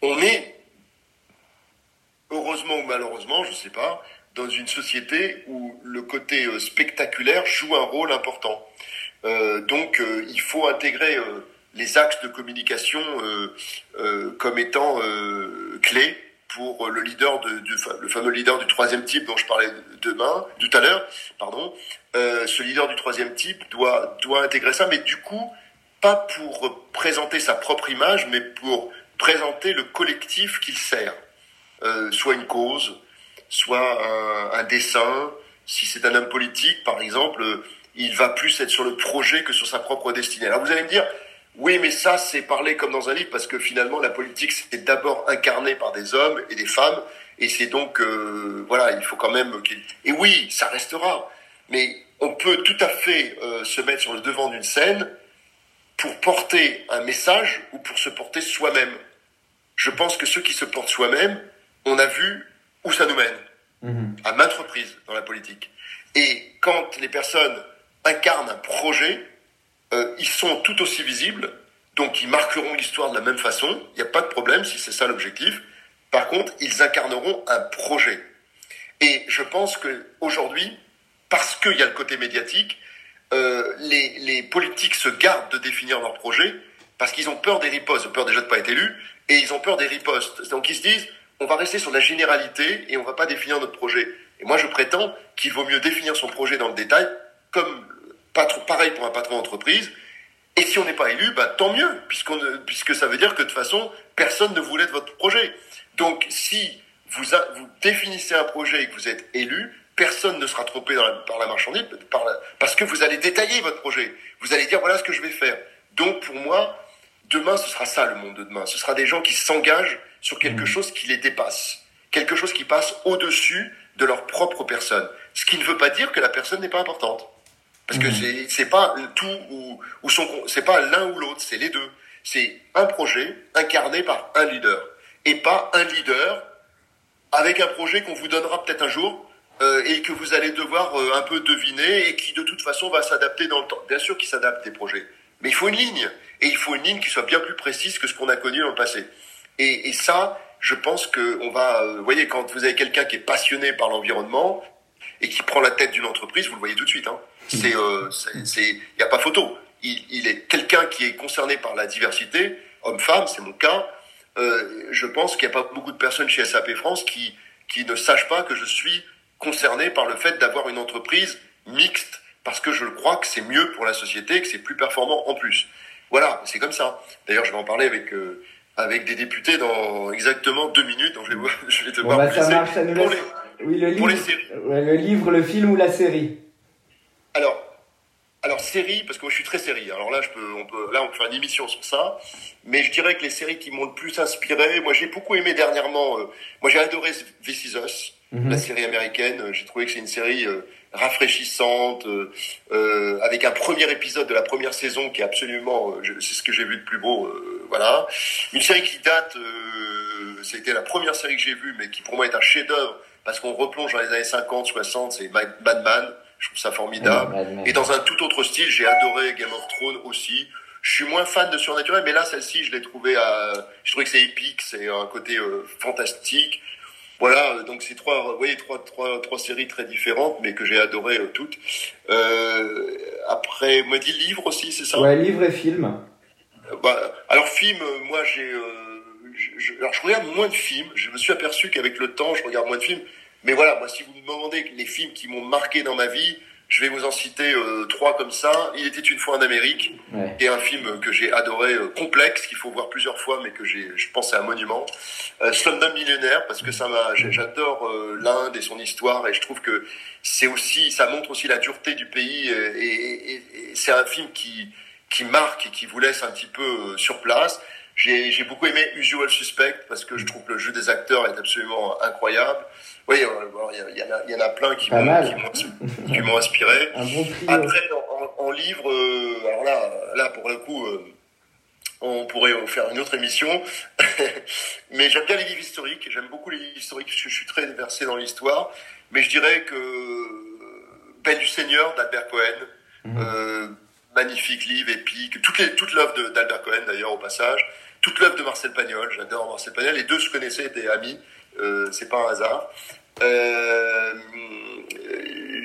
On est, heureusement ou malheureusement, je ne sais pas, dans une société où le côté euh, spectaculaire joue un rôle important. Euh, donc euh, il faut intégrer les axes de communication comme étant clés pour le leader de, du, fameux leader du troisième type dont je parlais demain, tout à l'heure, pardon. ce leader du troisième type doit doit intégrer ça, mais du coup pas pour présenter sa propre image, mais pour présenter le collectif qu'il sert, soit une cause, soit un, dessin. Si c'est un homme politique, par exemple, il va plus être sur le projet que sur sa propre destinée. Alors vous allez me dire, oui, mais ça, c'est parler comme dans un livre, parce que finalement, la politique, c'est d'abord incarné par des hommes et des femmes, et c'est donc, euh, voilà, il faut quand même... Et oui, ça restera, mais on peut tout à fait euh, se mettre sur le devant d'une scène pour porter un message ou pour se porter soi-même. Je pense que ceux qui se portent soi-même, on a vu où ça nous mène, mmh. à maintes reprises dans la politique. Et quand les personnes incarnent un projet, euh, ils sont tout aussi visibles, donc ils marqueront l'histoire de la même façon, il n'y a pas de problème si c'est ça l'objectif. Par contre, ils incarneront un projet. Et je pense que aujourd'hui, parce qu'il y a le côté médiatique, euh, les, les, politiques se gardent de définir leur projet parce qu'ils ont peur des ripostes, ils ont peur déjà de ne pas être élus, et ils ont peur des ripostes. Donc ils se disent, on va rester sur la généralité et on va pas définir notre projet. Et moi, je prétends qu'il vaut mieux définir son projet dans le détail, comme patron, pareil pour un patron d'entreprise. Et si on n'est pas élu, bah, tant mieux, puisque ça veut dire que de toute façon, personne ne voulait de votre projet. Donc, si vous définissez un projet et que vous êtes élu, personne ne sera trompé par la marchandise, parce que vous allez détailler votre projet. Vous allez dire voilà ce que je vais faire. Donc pour moi, demain, ce sera ça le monde de demain. Ce sera des gens qui s'engagent sur quelque mmh. chose qui les dépasse, quelque chose qui passe au-dessus de leur propre personne. Ce qui ne veut pas dire que la personne n'est pas importante. Parce que mmh. c'est pas tout ou, ou son c'est pas l'un ou l'autre, c'est les deux. C'est un projet incarné par un leader et pas un leader avec un projet qu'on vous donnera peut-être un jour euh, et que vous allez devoir euh, un peu deviner et qui de toute façon va s'adapter dans le temps. Bien sûr qu'il s'adapte des projets, mais il faut une ligne et il faut une ligne qui soit bien plus précise que ce qu'on a connu dans le passé. Et, et ça, je pense que on va, euh, vous voyez, quand vous avez quelqu'un qui est passionné par l'environnement et qui prend la tête d'une entreprise, vous le voyez tout de suite. Hein. C'est, c'est, il n'y a pas photo. Il, est quelqu'un qui est concerné par la diversité, homme-femme, c'est mon cas. Euh, je pense qu'il n'y a pas beaucoup de personnes chez SAP France qui, qui ne sachent pas que je suis concerné par le fait d'avoir une entreprise mixte parce que je crois que c'est mieux pour la société, que c'est plus performant en plus. Voilà, c'est comme ça. D'ailleurs, je vais en parler avec euh, avec des députés dans exactement deux minutes. Donc je vais, je vais te bon, bah, ça marche, ça nous laisse... oui, le livre, le livre, le film ou la série. Alors, alors série, parce que moi je suis très série. Alors là, je peux, on peut, là, on peut faire une émission sur ça. Mais je dirais que les séries qui m'ont le plus inspiré, moi j'ai beaucoup aimé dernièrement. Euh, moi j'ai adoré This Is Us, mhm. la série américaine. J'ai trouvé que c'est une série euh, rafraîchissante, euh, avec un premier épisode de la première saison qui est absolument, c'est ce que j'ai vu de plus beau. voilà, une série qui date. C'était la première série que j'ai vue, mais qui pour moi est un chef-d'œuvre parce qu'on replonge dans les années 50, 60. C'est Batman. Je trouve ça formidable. Et dans un tout autre style, j'ai adoré Game of Thrones aussi. Je suis moins fan de surnaturel, mais là, celle-ci, je l'ai trouvé à, je trouvais que c'est épique, c'est un côté euh, fantastique. Voilà, donc c'est trois, vous voyez, trois, trois, trois séries très différentes, mais que j'ai adoré euh, toutes. Euh, après, moi dit livre aussi, c'est ça? Ouais, livre et film. Bah, alors film, moi j'ai, je, alors je regarde moins de films. Je me suis aperçu qu'avec le temps, je regarde moins de films. Mais voilà, moi, si vous me demandez les films qui m'ont marqué dans ma vie, je vais vous en citer euh, trois comme ça. Il était une fois en Amérique, ouais. et un film que j'ai adoré, euh, complexe, qu'il faut voir plusieurs fois, mais que j'ai, je pense, c'est un monument. Euh, Slumdog Millionnaire, parce que ça m'a, j'adore euh, l'Inde et son histoire, et je trouve que c'est aussi, ça montre aussi la dureté du pays, et, et, et c'est un film qui qui marque et qui vous laisse un petit peu sur place. J'ai beaucoup aimé Usual Suspect parce que je trouve que le jeu des acteurs est absolument incroyable. Oui, il y, en a, y en a plein qui m'ont inspiré. Après, en, livre, euh, alors là, là pour le coup, euh, on pourrait faire une autre émission. mais j'aime bien les livres historiques. J'aime beaucoup les livres historiques parce que je suis très versé dans l'histoire. Mais je dirais que Peine du Seigneur d'Albert Cohen. Mhm. Euh, magnifique livre, épique. Toute, les, toute l'œuvre d'Albert Cohen d'ailleurs au passage. Toute l'œuvre de Marcel Pagnol. J'adore Marcel Pagnol. Les deux se connaissaient, étaient amis. Euh, c'est pas un hasard. Euh,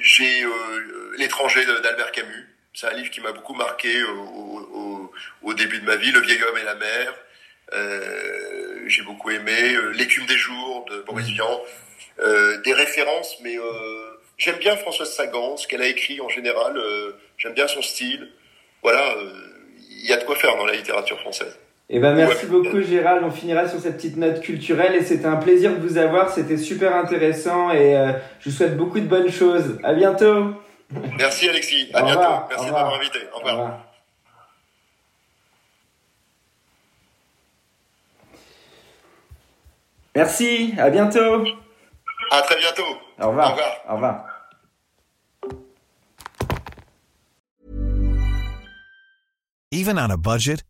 j'ai euh, L'étranger d'Albert Camus. C'est un livre qui m'a beaucoup marqué au, au, début de ma vie. Le vieil homme et la mer. Euh, j'ai beaucoup aimé. L'écume des jours de Boris. Vian. des références, mais j'aime bien Françoise Sagan, ce qu'elle a écrit en général. j'aime bien son style. Voilà, il y a de quoi faire dans la littérature française. Eh ben, merci beaucoup Gérald. On finira sur cette petite note culturelle et c'était un plaisir de vous avoir. C'était super intéressant et euh, je vous souhaite beaucoup de bonnes choses. À bientôt. Merci Alexis. À bientôt. Merci de m'avoir invité. Au revoir. Au revoir. Merci. À bientôt. À très bientôt. Au revoir. Au revoir. Au revoir. Even on a budget.